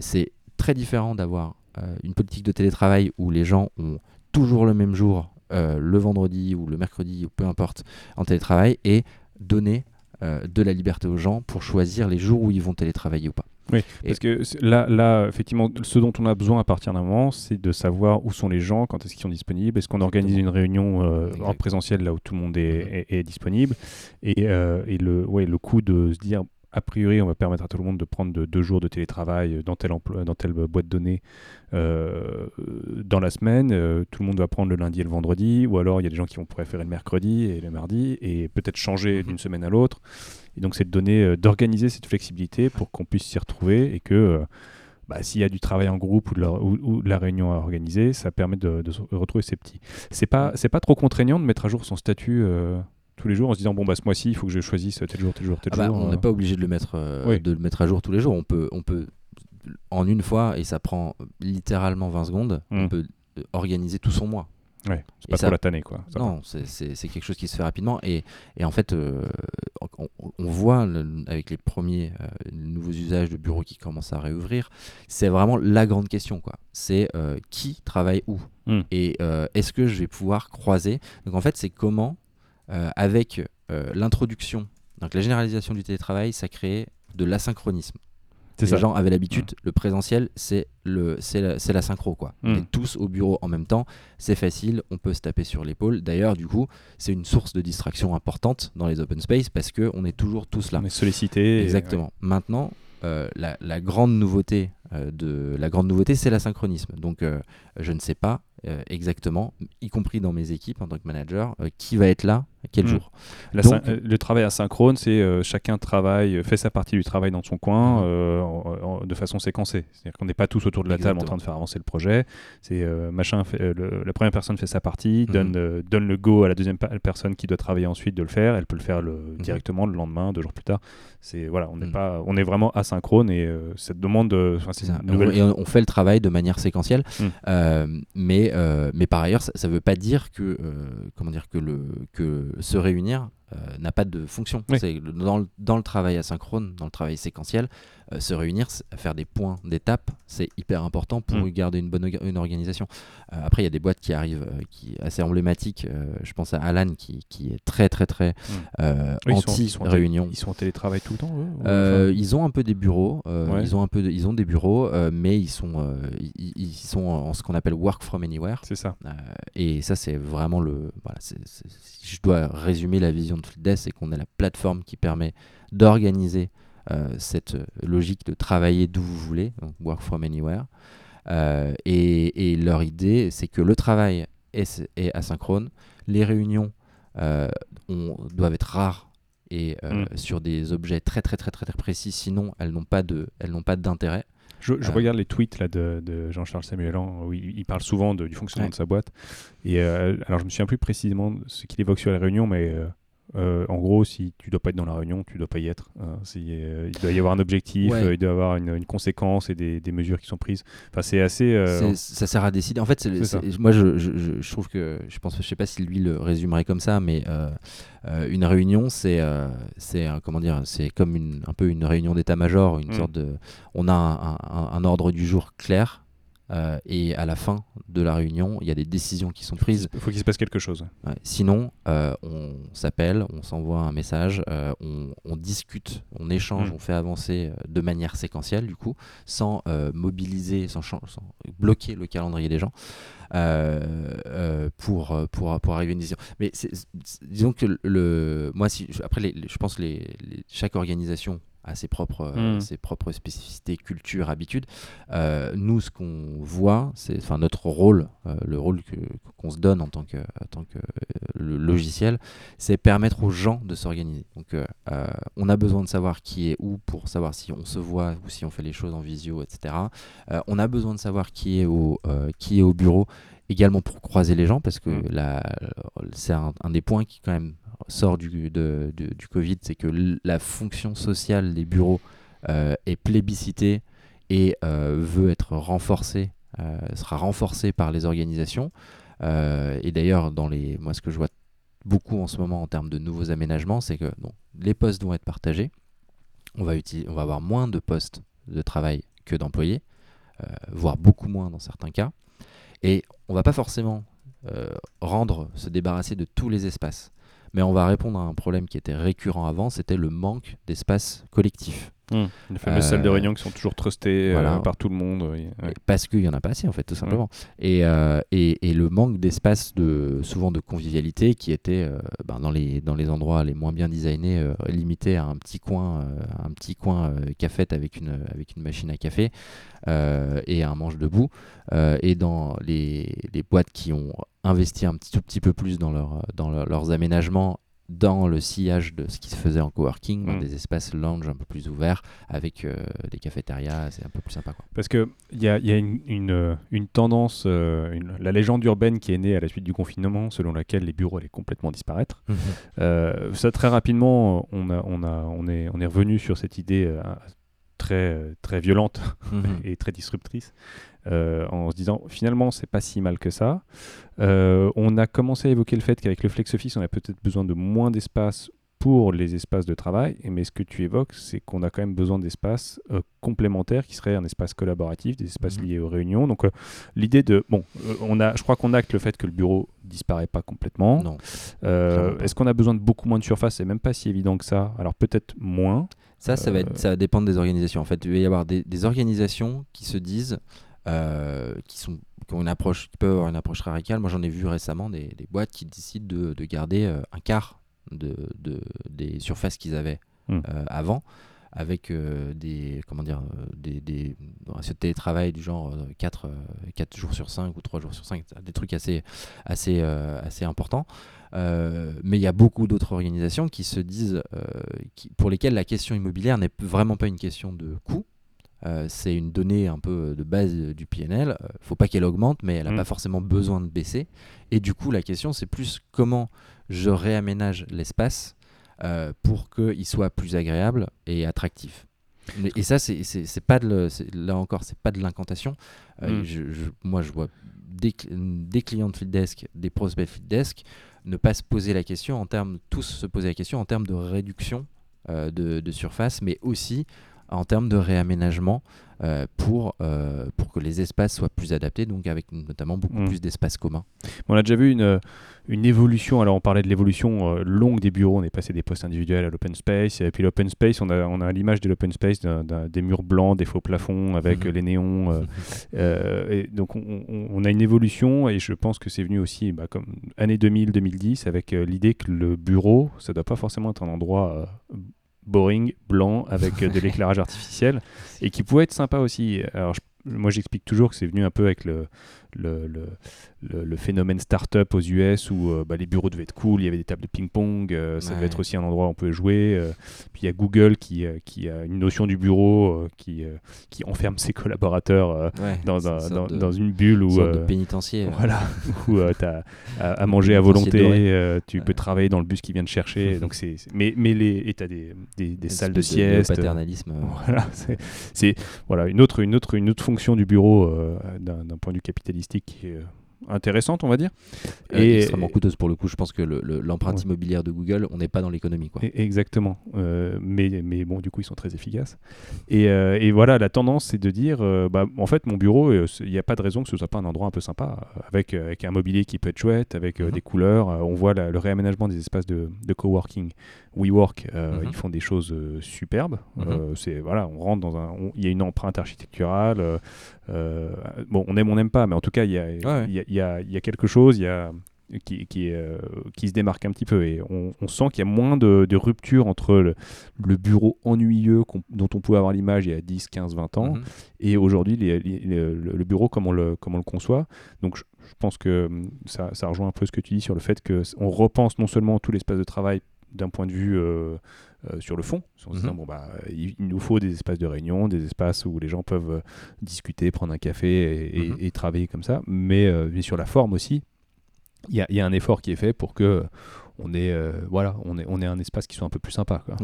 c'est très différent d'avoir une politique de télétravail où les gens ont toujours le même jour euh, le vendredi ou le mercredi ou peu importe en télétravail et donner euh, de la liberté aux gens pour choisir les jours où ils vont télétravailler ou pas. Oui, parce que là, là, effectivement, ce dont on a besoin à partir d'un moment, c'est de savoir où sont les gens, quand est-ce qu'ils sont disponibles, est-ce qu'on organise une réunion euh, en présentiel là où tout le monde est, est, disponible, et, et, le, ouais, le coup de se dire, a priori, on va permettre à tout le monde de prendre deux jours de télétravail dans telle, dans telle boîte de données euh, dans la semaine. Euh, tout le monde va prendre le lundi et le vendredi, ou alors il y a des gens qui vont préférer le mercredi et le mardi, et peut-être changer mhm. d'une semaine à l'autre. Et donc, c'est de donner, euh, d'organiser cette flexibilité pour qu'on puisse s'y retrouver et que bah, s'il y a du travail en groupe ou de, ou, la réunion à organiser, ça permet de, retrouver ses petits. C'est pas, c'est pas trop contraignant de mettre à jour son statut tous les jours en se disant bon bah ce mois-ci il faut que je choisisse tel jour tel jour tel ah bah, jour. on n'est pas obligé de le mettre de le mettre à jour tous les jours. On peut on peut en une fois et ça prend littéralement 20 secondes. On hmm. peut organiser tout son mois. Ouais, c'est pas trop la tannée, quoi. non, c'est quelque chose qui se fait rapidement. Et, et en fait, euh, on, voit avec les premiers euh, nouveaux usages de bureaux qui commencent à réouvrir, c'est vraiment la grande question, quoi. C'est euh, qui travaille où? Hmm. Et est-ce que je vais pouvoir croiser? Donc en fait, c'est comment, avec l'introduction, donc la généralisation du télétravail, ça crée de l'asynchronisme. Les gens avaient l'habitude, le présentiel, c'est le, c'est la, la, synchro quoi. On est tous au bureau en même temps, c'est facile, on peut se taper sur l'épaule. D'ailleurs, du coup, c'est une source de distraction importante dans les open space parce que on est toujours tous là. On est sollicité. Exactement. Maintenant, euh, la, la, grande nouveauté euh, de la grande nouveauté, c'est l'asynchronisme. Donc, euh, je ne sais pas exactement, y compris dans mes équipes en tant que manager, qui va être là quel hmm. jour. le travail asynchrone, c'est chacun travaille, fait sa partie du travail dans son coin hmm. de façon séquencée. C'est-à-dire qu'on n'est pas tous autour de la table en train de faire avancer le projet. C'est machin, fait, la première personne fait sa partie, hmm. donne, donne le go à la deuxième personne qui doit travailler ensuite de le faire. Elle peut le faire le, directement le lendemain, deux jours plus tard. C'est voilà, on n'est pas, on est vraiment asynchrone et cette demande on, fait le travail de manière séquentielle, euh, mais, euh, mais par ailleurs, ça ne veut pas dire que, euh, comment dire, que, le, que se réunir n'a pas de fonction. Dans, le, dans le travail asynchrone, dans le travail séquentiel, euh, se réunir, faire des points d'étape, c'est hyper important pour mm. garder une bonne une organisation. Euh, après, il y a des boîtes qui arrivent, euh, qui assez emblématiques. je pense à Alan qui, qui est très très très mm. anti réunion. Ils, sont en télétravail tout le temps. Ils ont un peu des bureaux. Ils ont un peu, ils ont des bureaux, mais ils sont ils, sont en ce qu'on appelle work from anywhere. C'est ça. et ça, c'est vraiment le. Voilà, si je dois résumer la vision de Fleetdesk, c'est qu'on a la plateforme qui permet d'organiser euh, cette logique de travailler d'où vous voulez, donc work from anywhere. Euh, et, leur idée, c'est que le travail est, asynchrone, les réunions euh, doivent être rares et mm. sur des objets très très très très, très précis, sinon elles n'ont pas de, elles n'ont pas d'intérêt. Je, regarde les tweets là, de, Jean-Charles Samuelan où il, parle souvent du fonctionnement de sa boîte. Et alors, je me souviens plus précisément ce qu'il évoque sur les réunions, mais euh, en gros, si tu dois pas être dans la réunion, tu dois pas y être. Hein. Euh, il doit y avoir un objectif, euh, il doit y avoir une, conséquence et des, mesures qui sont prises. Enfin, c'est assez. Ça sert à décider. En fait, moi, je, je, trouve que je pense, je sais pas si lui le résumerait comme ça, mais une réunion, c'est, c'est comment dire, c'est comme une, un peu une réunion d'état-major, une mm. sorte de. On a un ordre du jour clair euh, et à la fin de la réunion, il y a des décisions qui sont prises. Il faut qu'il se passe quelque chose. Sinon, euh, on s'appelle, on s'envoie un message, euh, on, discute, on échange, mm. on fait avancer de manière séquentielle, du coup, sans mobiliser, sans, sans, bloquer le calendrier des gens. pour, pour, pour arriver à une décision. Mais disons que le, moi, si, après, les, je pense que les, chaque organisation à ses propres, euh, hmm. ses propres spécificités, cultures, habitudes. Euh, nous, ce qu'on voit, c'est enfin notre rôle, euh, le rôle qu'on se donne en tant que, en tant que logiciel, c'est permettre aux gens de s'organiser. Donc, on a besoin de savoir qui est où pour savoir si on se voit ou si on fait les choses en visio, etc. on a besoin de savoir qui est au, qui est au bureau également pour croiser les gens parce que hmm. c'est un, un, des points qui quand même sort du, de, du Covid, c'est que la fonction sociale des bureaux euh, est plébiscitée et euh, veut être renforcée, euh, sera renforcée par les organisations. et d'ailleurs, dans les, moi, ce que je vois beaucoup en ce moment en termes de nouveaux aménagements, c'est que les postes vont être partagés. On va, on va avoir moins de postes de travail que d'employés, voire beaucoup moins dans certains cas. Et on va pas forcément rendre, se débarrasser de tous les espaces mais on va répondre à un problème qui était récurrent avant, c'était le manque d'espace collectif. Mmh. Les fameuses salles de euh, réunion qui sont toujours trustées euh, par tout le monde. Parce qu'il n'y en a pas assez, en fait, tout simplement. Et, euh, et, et, le manque d'espace, de, souvent de convivialité, qui était ben, dans, les, dans les endroits les moins bien designés, limité à un petit coin, un petit coin cafette avec une, avec une machine à café et un manche debout. et dans les, les boîtes qui ont investi un petit, tout petit peu plus dans, leur, dans leurs aménagements dans le sillage de ce qui se faisait en coworking, dans Mm. des espaces lounge un peu plus ouverts, avec euh, des cafétérias, c'est un peu plus sympa. Quoi. Parce qu'il y a, y a une, une, euh, une tendance, euh, une- la légende urbaine qui est née à la suite du confinement, selon laquelle les bureaux allaient complètement disparaître. Euh, ça, très rapidement, on, a, on, a, on, est, on est revenu sur cette idée très, très violente Mhm. et très disruptrice, euh, en se disant finalement c'est pas si mal que ça. Euh, on a commencé à évoquer le fait qu'avec le flex office on a peut-être besoin de moins d'espace pour les espaces de travail, mais ce que tu évoques, c'est qu'on a quand même besoin d'espaces euh, complémentaires qui seraient un espace collaboratif, des espaces Mhm. liés aux réunions. Donc euh, l'idée de bon, euh, on a, je crois qu'on acte le fait que le bureau disparaît pas complètement. Non. Euh. Est-ce qu'on a besoin de beaucoup moins de surface? C'est même pas si évident que ça. Alors peut-être moins. Ça, ça va, Euh, être, ça va dépendre des organisations. En fait, il va y avoir des, des organisations qui se disent, euh, qui, sont, qui, ont une approche, qui peuvent avoir une approche radicale. Moi, j'en ai vu récemment des, des boîtes qui décident de, de garder euh, un quart de, de- des surfaces qu'ils avaient Hmm. euh, avant, avec euh, des, comment dire, euh, des, des ratios de télétravail du genre 4, jours sur 5 ou 3 jours sur 5, des trucs assez, assez, euh, assez importants. Euh, mais il y a beaucoup d'autres organisations qui se disent, euh, qui- pour lesquelles la question immobilière n'est vraiment pas une question de coût. Euh, c'est une donnée un peu de base du PNL. Faut pas qu'elle augmente, mais elle n'a Mm. pas forcément besoin de baisser. Et du coup, la question, c'est plus comment je réaménage l'espace pour qu'il soit plus agréable et attractif. Et ça, c'est pas de le- c'est- là encore, c'est pas de l'incantation. Euh, Mm. je- je- moi, je vois des, cl- des clients de Field Desk, des prospects de Field Desk, ne pas se poser la question en termes, tous se poser la question en termes de réduction euh, de, de surface, mais aussi en termes de réaménagement euh, pour, euh, pour que les espaces soient plus adaptés, donc avec notamment beaucoup Mm. plus d'espaces communs. On a déjà vu une, euh, une évolution. Alors, on parlait de l'évolution euh, longue des bureaux. On est passé des postes individuels à l'open space. Et puis, l'open space, on a, on a l'image de l'open space des murs blancs, des faux plafonds avec Mhm. les néons. et donc, on, a une évolution. Et je pense que c'est venu aussi, bah, comme année 2000-2010, avec l'idée que le bureau, ça doit pas forcément être un endroit. Boring, blanc, avec euh, de l'éclairage artificiel, et qui pouvait être sympa aussi. Alors, je- moi, j'explique toujours que c'est venu un peu avec le, le, le, le- le phénomène start-up aux US où euh, bah, les bureaux devaient être cool, il y avait des tables de ping-pong, euh, ça devait être aussi un endroit où on pouvait jouer. euh, puis il y a Google qui, qui a une notion du bureau qui, qui enferme ses collaborateurs Ouais, dans, un- une sorte dans, de- dans une bulle où, sorte de pénitencier. voilà, où tu as à, à manger à volonté, tu peux travailler dans le bus qui vient te chercher. donc c'est, mais, mais les, et tu as des, des, des Une salles de sieste. paternalisme. euh, Voilà, c'est, voilà une, autre, une, autre, une autre fonction du bureau d'un, point de vue capitalistique qui est intéressante, on va dire. euh, Et- extrêmement coûteuse pour le coup. Je pense que le- le- l'empreinte Ouais. immobilière de Google, on n'est pas dans l'économie. quoi. Exactement. Euh, mais, mais bon, du coup, ils sont très efficaces. Et, euh, et voilà, la tendance, c'est de dire, bah, en fait, mon bureau, il n'y a pas de raison que ce soit pas un endroit un peu sympa, avec, avec un mobilier qui peut être chouette, avec euh, Mhm. des couleurs. On voit la- le réaménagement des espaces de, de coworking. WeWork, Mhm. ils font des choses superbes. Mhm. C'est voilà, on rentre dans un, il y a une empreinte architecturale. bon, on aime, on n'aime pas, mais en tout cas, il y a, ouais. il y a, il y a- il y a quelque chose. Il y a qui, qui, est, euh, qui se démarque un petit peu et on, on sent qu'il y a moins de, de rupture entre le, le bureau ennuyeux dont on pouvait avoir l'image il y a 10, 15, 20 ans Mhm. et aujourd'hui le, bureau comme on le, comme on le conçoit. Donc je, je pense que hum, ça, ça rejoint un peu ce que tu dis sur le fait qu'on repense non seulement tout l'espace de travail d'un point de vue euh, euh, sur le fond, en se disant Mhm. bon bah il, il nous faut des espaces de réunion, des espaces où les gens peuvent euh, discuter, prendre un café et, et- Mhm. et travailler comme ça, mais, euh, mais sur la forme aussi, il y a, il y a un effort qui est fait pour que on ait euh, voilà on ait, on ait un espace qui soit un peu plus sympa quoi.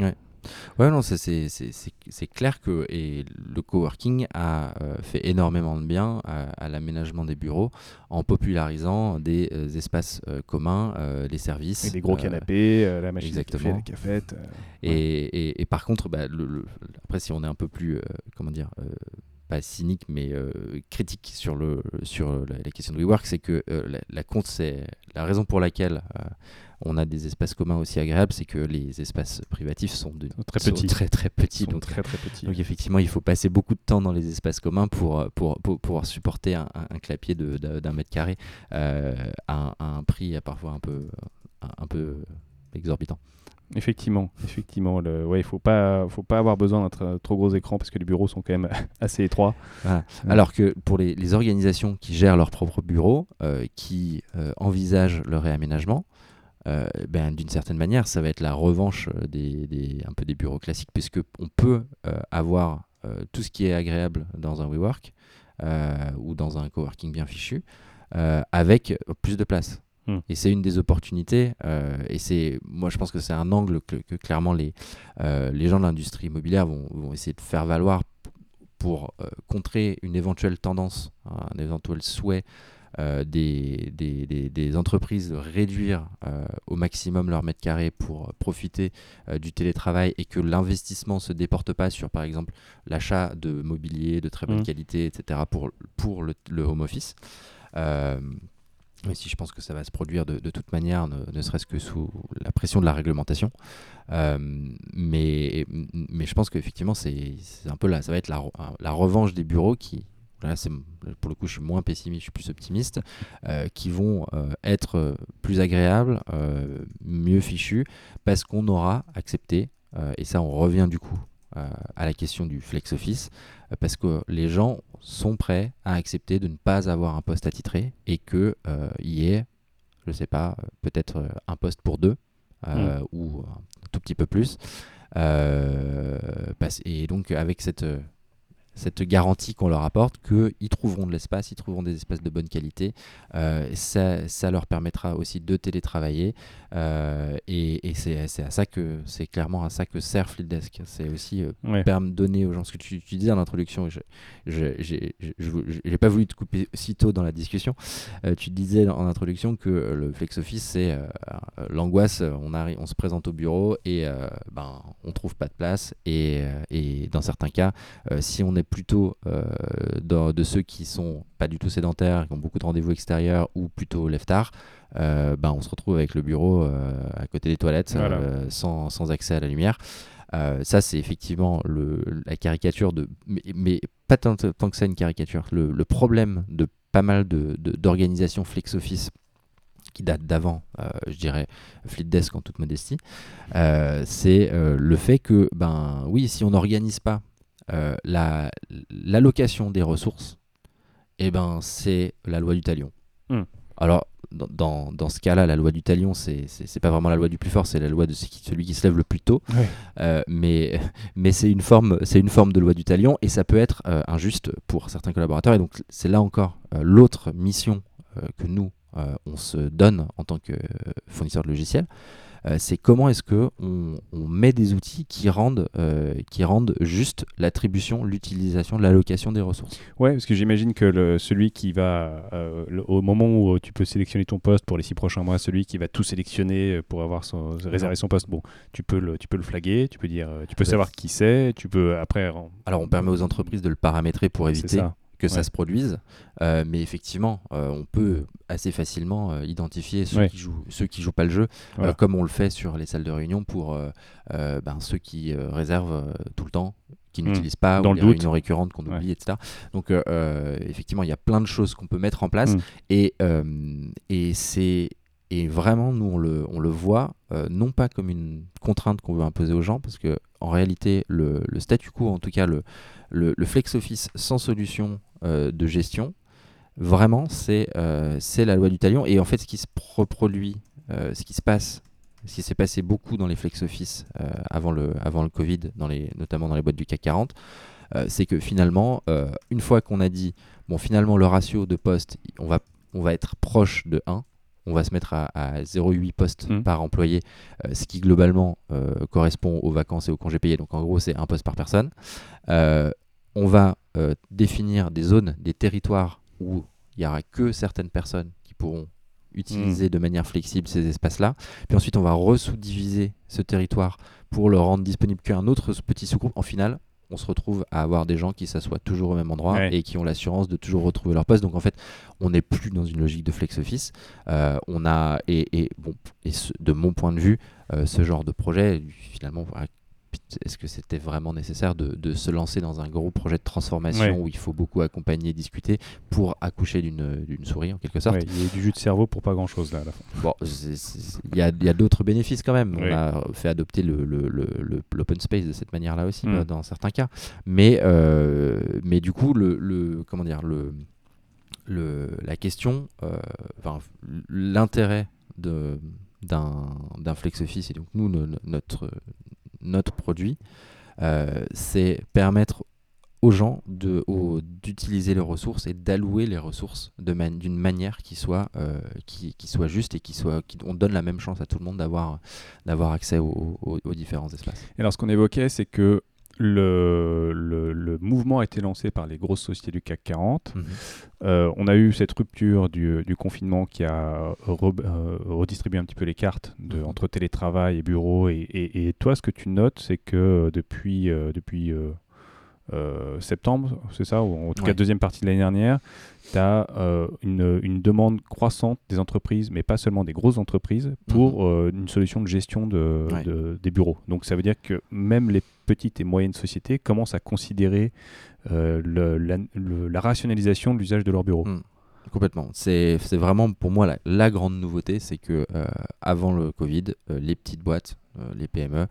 Ouais, non, c'est- c'est c'est- c'est- c'est clair que et le coworking a euh, fait énormément de bien à, à l'aménagement des bureaux en popularisant des euh, espaces euh, communs, euh, les services. Avec des gros euh, canapés, euh, la machine à café, exactement. la cafette. euh, Et, et- et par contre, bah, le- le- après, si on est un peu plus, euh, comment dire, euh, pas cynique, mais euh, critique sur, le, sur la, la question de WeWork, c'est que euh, la, la, compte, c'est la raison pour laquelle euh, on a des espaces communs aussi agréables, c'est que les espaces privatifs sont, de, très sont petits. très très petits. sont donc, très très petits. donc effectivement, il faut passer beaucoup de temps dans les espaces communs pour, pour, pour pouvoir supporter un, un- un clapier d'un mètre carré à, un- à un prix parfois un peu, un peu exorbitant. Effectivement, effectivement. Le, ouais, il faut pas, faut pas avoir besoin d'un tra- trop gros écran parce que les bureaux sont quand même assez étroits. Voilà. Ouais. Alors que pour les, les organisations qui gèrent leur propre bureau, euh, qui euh, envisagent le réaménagement, ben, d'une certaine manière, ça va être la revanche des, un peu des bureaux classiques, puisque on peut avoir tout ce qui est agréable dans un WeWork ou dans un coworking bien fichu, avec plus de place. Hmm. Et c'est une des opportunités. et c'est, moi, je pense que c'est un angle que, clairement les, les gens de l'industrie immobilière vont, vont, essayer de faire valoir pour euh, contrer une éventuelle tendance, un éventuel souhait euh, des, des, entreprises de réduire euh, au maximum leur mètre carré pour profiter du télétravail et que l'investissement ne se déporte pas sur, par exemple, l'achat de mobilier de très bonne mmh. qualité, etc., pour, pour le, le home office. Mais si je pense que ça va se produire de, toute manière, ne, serait-ce que sous la pression de la réglementation. Euh, mais, mais je pense qu'effectivement, c'est un peu là, ça va être la, la revanche des bureaux qui, là, pour le coup, je suis moins pessimiste, je suis plus optimiste, euh, qui vont euh, être plus agréables, mieux fichus, parce qu'on aura accepté, et ça, on revient du coup à la question du flex office, parce que les gens sont prêts à accepter de ne pas avoir un poste attitré et qu'il euh, y ait, je ne sais pas, peut-être euh, un poste pour deux euh, mm. ou un tout petit peu plus. et donc avec cette cette garantie qu'on leur apporte qu'ils trouveront de l'espace, ils trouveront des espaces de bonne qualité. Euh, ça, ça, leur permettra aussi de télétravailler. Euh, et, et c'est à ça que c'est clairement à ça que sert Flipdesk. C'est aussi euh, donner aux gens ce que tu, disais en introduction. Je n'ai pas voulu te couper si tôt dans la discussion. Euh, tu disais en introduction que le flex office c'est l'angoisse. On, arrive, on se présente au bureau et ben on trouve pas de place. Et, et dans certains cas, si on est plutôt euh, de ceux qui sont pas du tout sédentaires, qui ont beaucoup de rendez-vous extérieurs ou plutôt lève-tard, euh, ben, on se retrouve avec le bureau euh, à côté des toilettes sans, sans, accès à la lumière. ça, c'est effectivement le, la caricature de. Mais, pas tant, tant, que ça une caricature. Le, problème de pas mal d'organisations de, flex office qui date d'avant, je dirais, Fleetdesk en toute modestie, c'est le fait que, ben oui, si on n'organise pas euh, l'allocation des ressources, eh ben, c'est la loi du talion. Hmm. Alors, dans, dans, ce cas-là, la loi du talion, c'est pas vraiment la loi du plus fort, c'est la loi de celui qui se lève le plus tôt. Euh, mais mais c'est une, forme, une forme de loi du talion et ça peut être euh, injuste pour certains collaborateurs. Et donc, c'est là encore l'autre mission que nous, on se donne en tant que fournisseur de logiciels. Euh, c'est comment est-ce que on, met des outils qui rendent, euh, qui rendent juste l'attribution, l'utilisation, l'allocation des ressources. Ouais, parce que j'imagine que le, celui qui va, euh, au moment où tu peux sélectionner ton poste pour les six prochains mois, celui qui va tout sélectionner pour avoir son, réserver son poste, bon, tu peux le, tu peux le flaguer, tu peux dire, tu peux savoir qui c'est, tu peux après. Alors on permet aux entreprises de le paramétrer pour éviter que ça se produise. Euh, mais effectivement, euh, on peut assez facilement euh, identifier ceux, qui jouent, ceux qui jouent pas le jeu, comme on le fait sur les salles de réunion pour ben, ceux qui réservent tout le temps qui mmh. n'utilisent pas, Dans ou les réunions récurrentes qu'on oublie, etc. Donc effectivement, il y a plein de choses qu'on peut mettre en place. Mmh. Et, et c'est et vraiment, nous, on le, on le voit, non pas comme une contrainte qu'on veut imposer aux gens, parce que en réalité, le, statu quo, en tout cas le, le, flex office sans solution euh, de gestion, vraiment, euh, c'est la loi du talion. Et en fait, ce qui se reproduit, euh, ce qui se passe, ce qui s'est passé beaucoup dans les flex office avant, le, Covid, notamment dans les boîtes du CAC 40, c'est que finalement, une fois qu'on a dit, bon, finalement, le ratio de postes, on va, on va être proche de 1, on va se mettre à, 0,8 postes mmh. par employé, euh, ce qui globalement euh, correspond aux vacances et aux congés payés. Donc en gros, c'est un poste par personne. Euh, on va définir des zones, des territoires où il n'y aura que certaines personnes qui pourront utiliser mmh. de manière flexible ces espaces-là. Puis ensuite, on va resous-diviser ce territoire pour le rendre disponible qu'un autre petit sous-groupe. En final, on se retrouve à avoir des gens qui s'assoient toujours au même endroit et qui ont l'assurance de toujours retrouver leur poste. Donc en fait, on n'est plus dans une logique de flex office. Euh, on a et, bon et de mon point de vue, euh, ce genre de projet finalement est-ce que c'était vraiment nécessaire de, se lancer dans un gros projet de transformation où il faut beaucoup accompagner, discuter pour accoucher d'une souris en quelque sorte? Il y a du jus de cerveau pour pas grand chose là à la fin. Bon, il y a, d'autres bénéfices quand même. On a fait adopter l'open space de cette manière-là aussi hmm. dans certains cas. Mais, euh, mais du coup, le, comment dire, le, la question, euh, l'intérêt d'un flex office et donc nous notre notre produit c'est permettre aux gens d'utiliser les ressources et d'allouer les ressources d'une manière qui soit, euh, qui, soit juste et qui soit, qui, on donne la même chance à tout le monde d'avoir accès aux, différents espaces. Et alors ce qu'on évoquait, c'est que le, le, mouvement a été lancé par les grosses sociétés du CAC 40. Mhm. Euh, on a eu cette rupture du, du confinement qui a euh, redistribué un petit peu les cartes de, mhm. entre télétravail et bureau. Et, et, et, toi, ce que tu notes, c'est que depuis, depuis euh, septembre, c'est ça, ou en tout cas deuxième partie de l'année dernière, tu as euh, une, une, demande croissante des entreprises, mais pas seulement des grosses entreprises, pour mhm. euh, une solution de gestion de, des bureaux. Donc ça veut dire que même les petites et moyennes sociétés commencent à considérer le, la, rationalisation de l'usage de leurs bureaux. Mhm. Complètement. C'est vraiment pour moi la, la grande nouveauté, c'est que avant le Covid, les petites boîtes, les PME,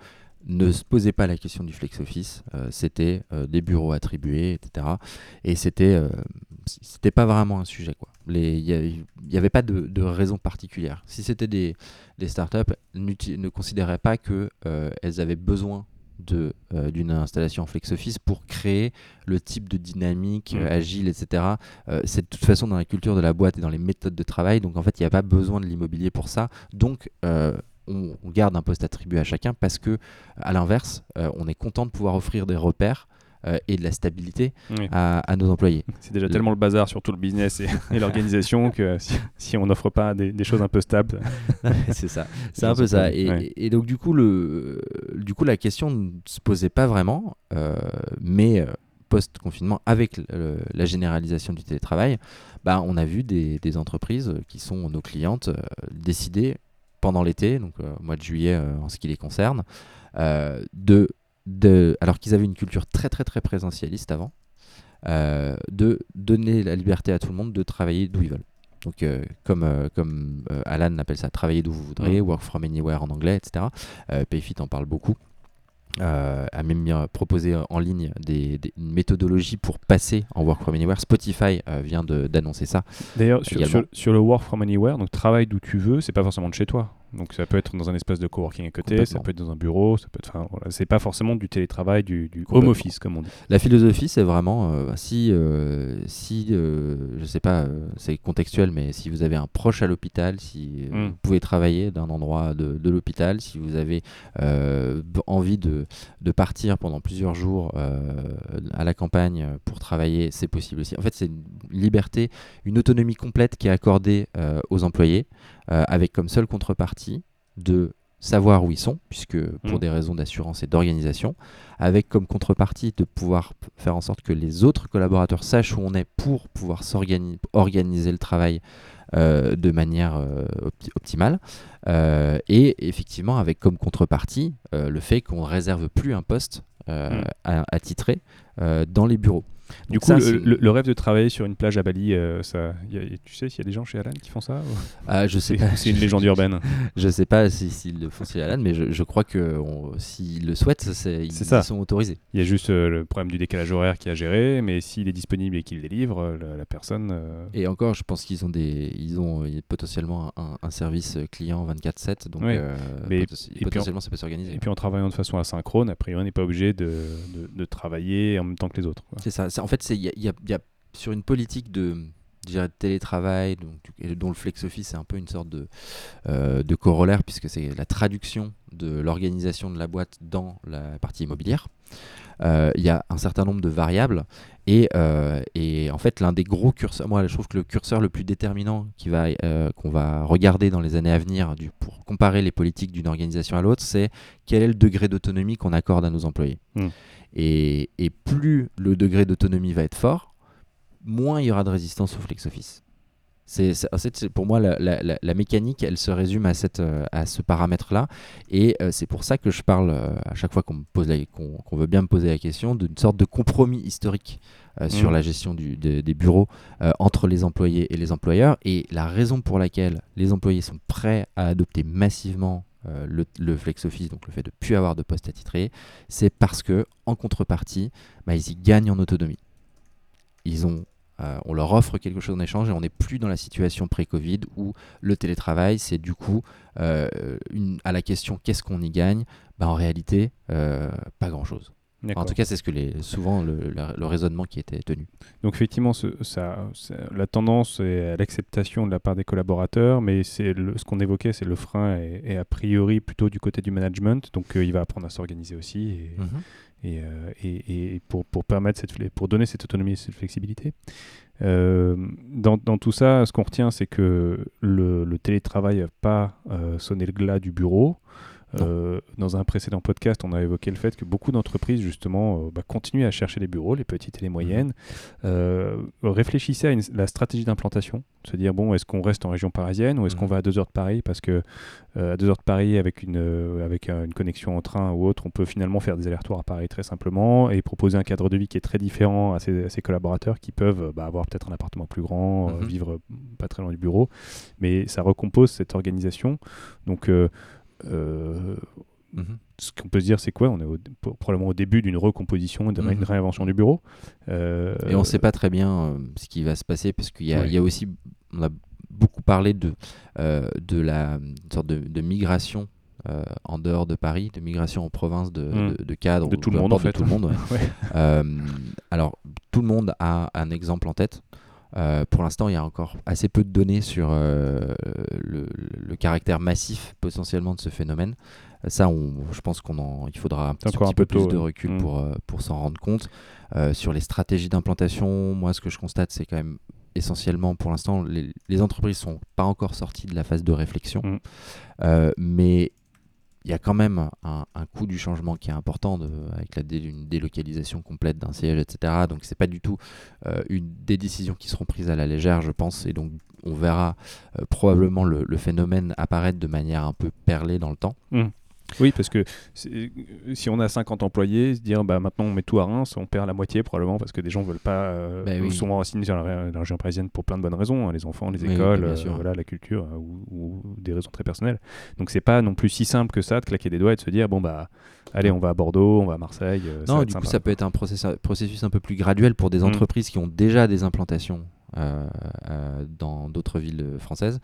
ne se posait pas la question du flex office, euh, c'était euh, des bureaux attribués, etc. Et c'était euh, c'était pas vraiment un sujet quoi. Il n'y avait pas de, raison particulière. Si c'était des, des startups, ne considéraient pas que elles avaient besoin de d'une installation en flex office pour créer le type de dynamique mmh. agile, etc. c'est de toute façon dans la culture de la boîte et dans les méthodes de travail. Donc en fait, il n'y a pas besoin de l'immobilier pour ça. Donc on, garde un poste attribué à chacun parce que, à l'inverse, euh, on est content de pouvoir offrir des repères euh, et de la stabilité à, nos employés. C'est déjà tellement le bazar sur tout le business et, l'organisation que si, on n'offre pas des, choses un peu stables. c'est ça, c'est un peu ça. Et, donc du coup, le, du coup, la question ne se posait pas vraiment, euh, mais post-confinement, avec la généralisation du télétravail, bah, on a vu des, entreprises qui sont nos clientes décider pendant l'été, donc euh, au mois de juillet euh, en ce qui les concerne, euh, de, de, alors qu'ils avaient une culture très très très présentialiste avant, de donner la liberté à tout le monde de travailler d'où ils veulent. Donc, comme, comme Alan appelle ça, travailler d'où vous voudrez, work from anywhere en anglais, etc. Payfit en parle beaucoup. Euh, a même proposé en ligne des, une méthodologie pour passer en Work from Anywhere. Spotify euh, vient d'annoncer ça. D'ailleurs, sur, sur, le Work from Anywhere, donc travail d'où tu veux, c'est pas forcément de chez toi. Donc ça peut être dans un espace de coworking à côté, ça peut être dans un bureau, ça peut être. Enfin, voilà, c'est pas forcément du télétravail, du, home office comme on dit. La philosophie, c'est vraiment euh, si, euh, si euh, je sais pas, c'est contextuel, mais si vous avez un proche à l'hôpital, si hmm. vous pouvez travailler d'un endroit de, de l'hôpital, si vous avez envie de, de, partir pendant plusieurs jours à la campagne pour travailler, c'est possible aussi. En fait, c'est une liberté, une autonomie complète qui est accordée aux employés. Euh, avec comme seule contrepartie de savoir où ils sont, puisque pour mm. des raisons d'assurance et d'organisation, avec comme contrepartie de pouvoir faire en sorte que les autres collaborateurs sachent où on est pour pouvoir organiser le travail euh, de manière euh, optimale. et effectivement, avec comme contrepartie le fait qu'on ne réserve plus un poste mm. à, titrer dans les bureaux. Du coup, le, rêve de travailler sur une plage à Bali, euh, ça, tu sais s'il y a des gens chez Alan qui font ça ah, Je sais pas. C'est une légende urbaine. je sais pas s'ils le font chez Alan, mais je, crois que s'ils le souhaitent, ils, sont autorisés. Il y a juste euh, le problème du décalage horaire qui a géré, mais s'il est disponible et qu'il délivre, euh, la, personne. Et encore, je pense qu'ils ont des, ils ont potentiellement un, service client 24/7, donc mais, potentiellement ça peut s'organiser. Et puis en travaillant de façon asynchrone, a priori, on n'est pas obligé de, de, travailler en même temps que les autres. C'est ça en fait, il y, a, sur une politique de, télétravail, dont le flex office est un peu une sorte euh, de corollaire, puisque c'est la traduction de l'organisation de la boîte dans la partie immobilière. Euh, il y a un certain nombre de variables et, euh, et en fait l'un des gros curseurs, moi je trouve que le curseur le plus déterminant va, qu'on va regarder dans les années à venir du, pour comparer les politiques d'une organisation à l'autre, c'est quel est le degré d'autonomie qu'on accorde à nos employés. Hmm. Et, plus le degré d'autonomie va être fort, moins il y aura de résistance au flex office. C'est, pour moi, la, mécanique, elle se résume à, cette, euh, à ce paramètre-là. Et euh, c'est pour ça que je parle, euh, à chaque fois qu'on, me pose qu'on, veut bien me poser la question, d'une sorte de compromis historique sur mmh. la gestion des bureaux entre les employés et les employeurs. Et la raison pour laquelle les employés sont prêts à adopter massivement euh, le, flex office, donc le fait de ne plus avoir de poste attitré, c'est parce que en contrepartie, bah, ils y gagnent en autonomie. Ils ont on leur offre quelque chose en échange et on n'est plus dans la situation pré-Covid où le télétravail, c'est du coup, une, à la question qu'est-ce qu'on y gagne? Bah, En réalité, pas grand-chose. En tout cas, c'est ce que les, souvent le, raisonnement qui était tenu. Donc effectivement, ce, ça, la tendance est à l'acceptation de la part des collaborateurs, mais c'est ce qu'on évoquait, c'est le frein est, a priori plutôt du côté du management. Donc euh, il va apprendre à s'organiser aussi et, mhm. euh, et, et, pour, permettre cette, pour donner cette autonomie et cette flexibilité. Euh, dans, tout ça, ce qu'on retient, c'est que le, le télétravail n'a pas sonné le glas du bureau. Euh, dans un précédent podcast, on a évoqué le fait que beaucoup d'entreprises, justement, euh, bah, continuent à chercher les bureaux, les petites et les moyennes. Mhm. Euh, réfléchissez à la stratégie d'implantation, se dire, bon, est-ce qu'on reste en région parisienne ou est-ce qu'on mhm. va à deux heures de Paris Parce que à deux heures de Paris, avec, une, avec une connexion en train ou autre, on peut finalement faire des allers-retours à Paris très simplement et proposer un cadre de vie qui est très différent à ses, collaborateurs qui peuvent bah, avoir peut-être un appartement plus grand, mhm. vivre pas très loin du bureau. Mais ça recompose cette organisation. Donc, euh, mhm. Ce qu'on peut se dire, c'est quoi? On est probablement au début d'une recomposition d'une mhm. réinvention du bureau. Euh, et on ne sait pas très bien euh, ce qui va se passer, parce qu'il y, y, a aussi, on a beaucoup parlé de, de la sorte de, migration en dehors de Paris, de migration en province de, mhm. de, cadres. De tout le monde, en fait. Tout le monde, alors, tout le monde a un exemple en tête. Euh, pour l'instant, il y a encore assez peu de données sur euh, le, caractère massif potentiellement de ce phénomène. Ça, on, je pense qu'il faudra un petit, peu plus de recul mm. pour, euh, pour s'en rendre compte. sur les stratégies d'implantation, moi, ce que je constate, c'est quand même essentiellement, pour l'instant, les, les, entreprises sont pas encore sorties de la phase de réflexion, mm. mais il y a quand même un, coût du changement qui est important avec la une délocalisation complète d'un siège, etc. Donc c'est pas du tout euh, une des décisions qui seront prises à la légère, je pense, et donc on verra euh, probablement le, phénomène apparaître de manière un peu perlée dans le temps. Mmh. Oui, parce que si on a 50 employés, se dire bah, maintenant on met tout à Reims, on perd la moitié probablement parce que des gens veulent pas, euh, bah sont assignés sur la, région parisienne pour plein de bonnes raisons, hein, les enfants, les écoles, euh, voilà, la culture euh, ou, des raisons très personnelles. Donc c'est pas non plus si simple que ça de claquer des doigts et de se dire bon bah allez on va à Bordeaux, on va à Marseille. non, du coup ça peut être un processus, processus un peu plus graduel pour des mmh. entreprises qui ont déjà des implantations dans d'autres villes françaises.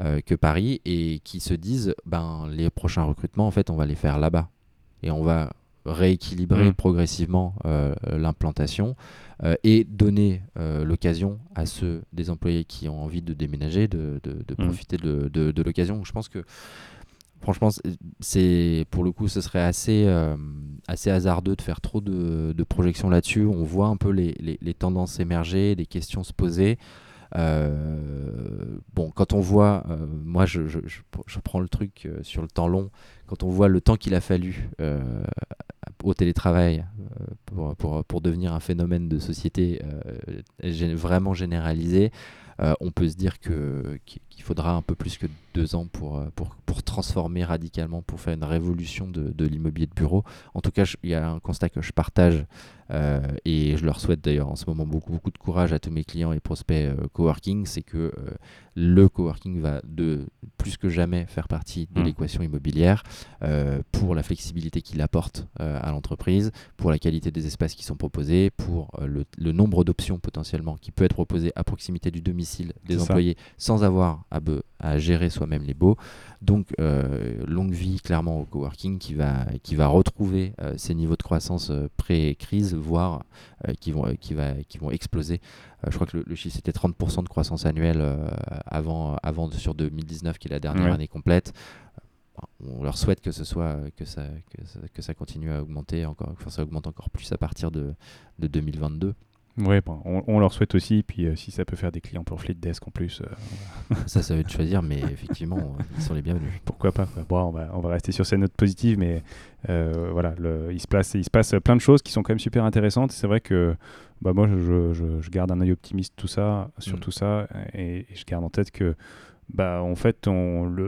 Euh, que Paris et qui se disent ben les prochains recrutements en fait on va les faire là-bas et on va rééquilibrer mmh. progressivement euh, l'implantation euh, et donner l'occasion à ceux des employés qui ont envie de déménager de, de, mmh. profiter de, de l'occasion. Je pense que franchement, c'est pour le coup, ce serait assez, assez hasardeux de faire trop de, projections là-dessus. On voit un peu les, les, les, tendances émerger, les questions se poser. Euh, bon, quand on voit, euh, moi je, je, je, prends le truc euh, sur le temps long, quand on voit le temps qu'il a fallu au télétravail pour, pour, pour, devenir un phénomène de société vraiment généralisé, on peut se dire que, qu'il faudra un peu plus que deux ans pour, pour, pour transformer radicalement, pour faire une révolution de, de l'immobilier de bureau. En tout cas, il y a un constat que je partage euh, et je leur souhaite d'ailleurs en ce moment beaucoup, beaucoup de courage à tous mes clients et prospects euh, coworking, c'est que euh, le coworking va de plus que jamais faire partie de mmh. l'équation immobilière pour la flexibilité qu'il apporte à l'entreprise, pour la qualité des espaces qui sont proposés, pour le, nombre d'options potentiellement qui peut être proposé à proximité du domicile des employés sans avoir à, à gérer soi-même les baux. Donc, euh, longue vie clairement au coworking qui va, qui va retrouver euh, ces niveaux de croissance euh, pré-crise, voire qui, vont, qui, va, qui vont exploser. je crois que le, chiffre c'était 30% de croissance annuelle avant, avant sur 2019, qui est la dernière année complète on leur souhaite que ce soit que ça, que ça, continue à augmenter encore, que ça augmente encore plus à partir de, de 2022. Oui, on, leur souhaite aussi. Puis euh, si ça peut faire des clients pour Desk en plus. Euh, ça, ça va être choisir, mais effectivement, euh, ils sont les bienvenus. Pourquoi pas Bon, on va, on va rester sur cette note positive, mais voilà, le, il, se passe, il se passe plein de choses qui sont quand même super intéressantes. C'est vrai que bah, moi, je, je, garde un œil optimiste tout ça, sur mm. tout ça, et, je garde en tête que bah, en fait,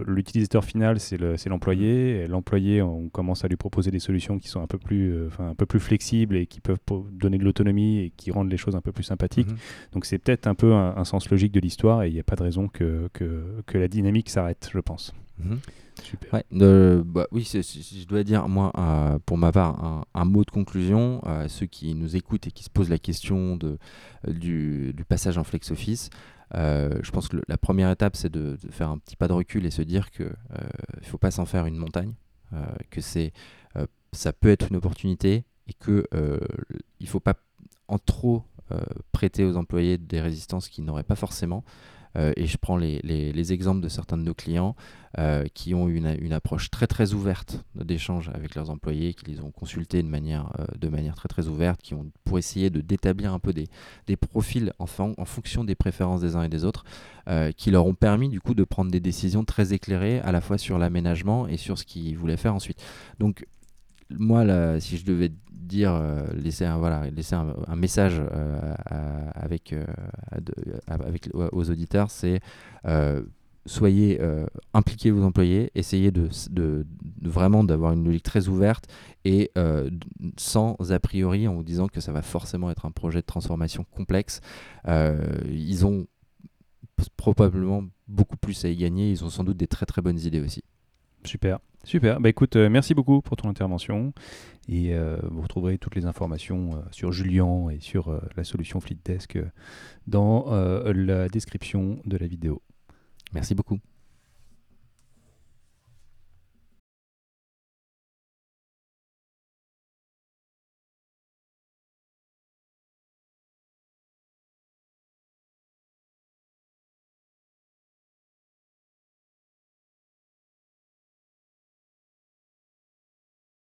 l'utilisateur final, c'est l'employé. L'employé, on commence à lui proposer des solutions qui sont un peu plus, euh, un peu plus flexibles et qui peuvent donner de l'autonomie et qui rendent les choses un peu plus sympathiques. Mhm. Donc c'est peut-être un peu un, sens logique de l'histoire et il n'y a pas de raison que, que, que la dynamique s'arrête, je pense. Mhm. Super. bah, oui, je dois dire, moi, euh, pour ma part, un, mot de conclusion à ceux qui nous écoutent et qui se posent la question de, du, passage en flex office. Je pense que la première étape, c'est de, faire un petit pas de recul et se dire qu'il ne faut pas s'en faire une montagne, que c'est, ça peut être une opportunité et qu'il ne faut pas en trop prêter aux employés des résistances qu'ils n'auraient pas forcément. Euh, et je prends les, les, exemples de certains de nos clients euh, qui ont une, une approche très très ouverte d'échange avec leurs employés, qui les ont consultés de manière, euh, de manière très très ouverte, qui ont pour essayer d'établir un peu des, des profils en, en, fonction des préférences des uns et des autres, qui leur ont permis du coup de prendre des décisions très éclairées à la fois sur l'aménagement et sur ce qu'ils voulaient faire ensuite. Donc moi, si je devais dire, euh, laisser, un, message euh, avec, euh, aux auditeurs, c'est soyez impliqués vos employés, essayez de, vraiment d'avoir une logique très ouverte et sans a priori en vous disant que ça va forcément être un projet de transformation complexe. ils ont probablement beaucoup plus à y gagner, ils ont sans doute des très très bonnes idées aussi. Super. Super. Bah écoute, euh, merci beaucoup pour ton intervention. Et euh, vous retrouverez toutes les informations euh, sur Julien et sur la solution FleetDesk dans la description de la vidéo. Merci beaucoup.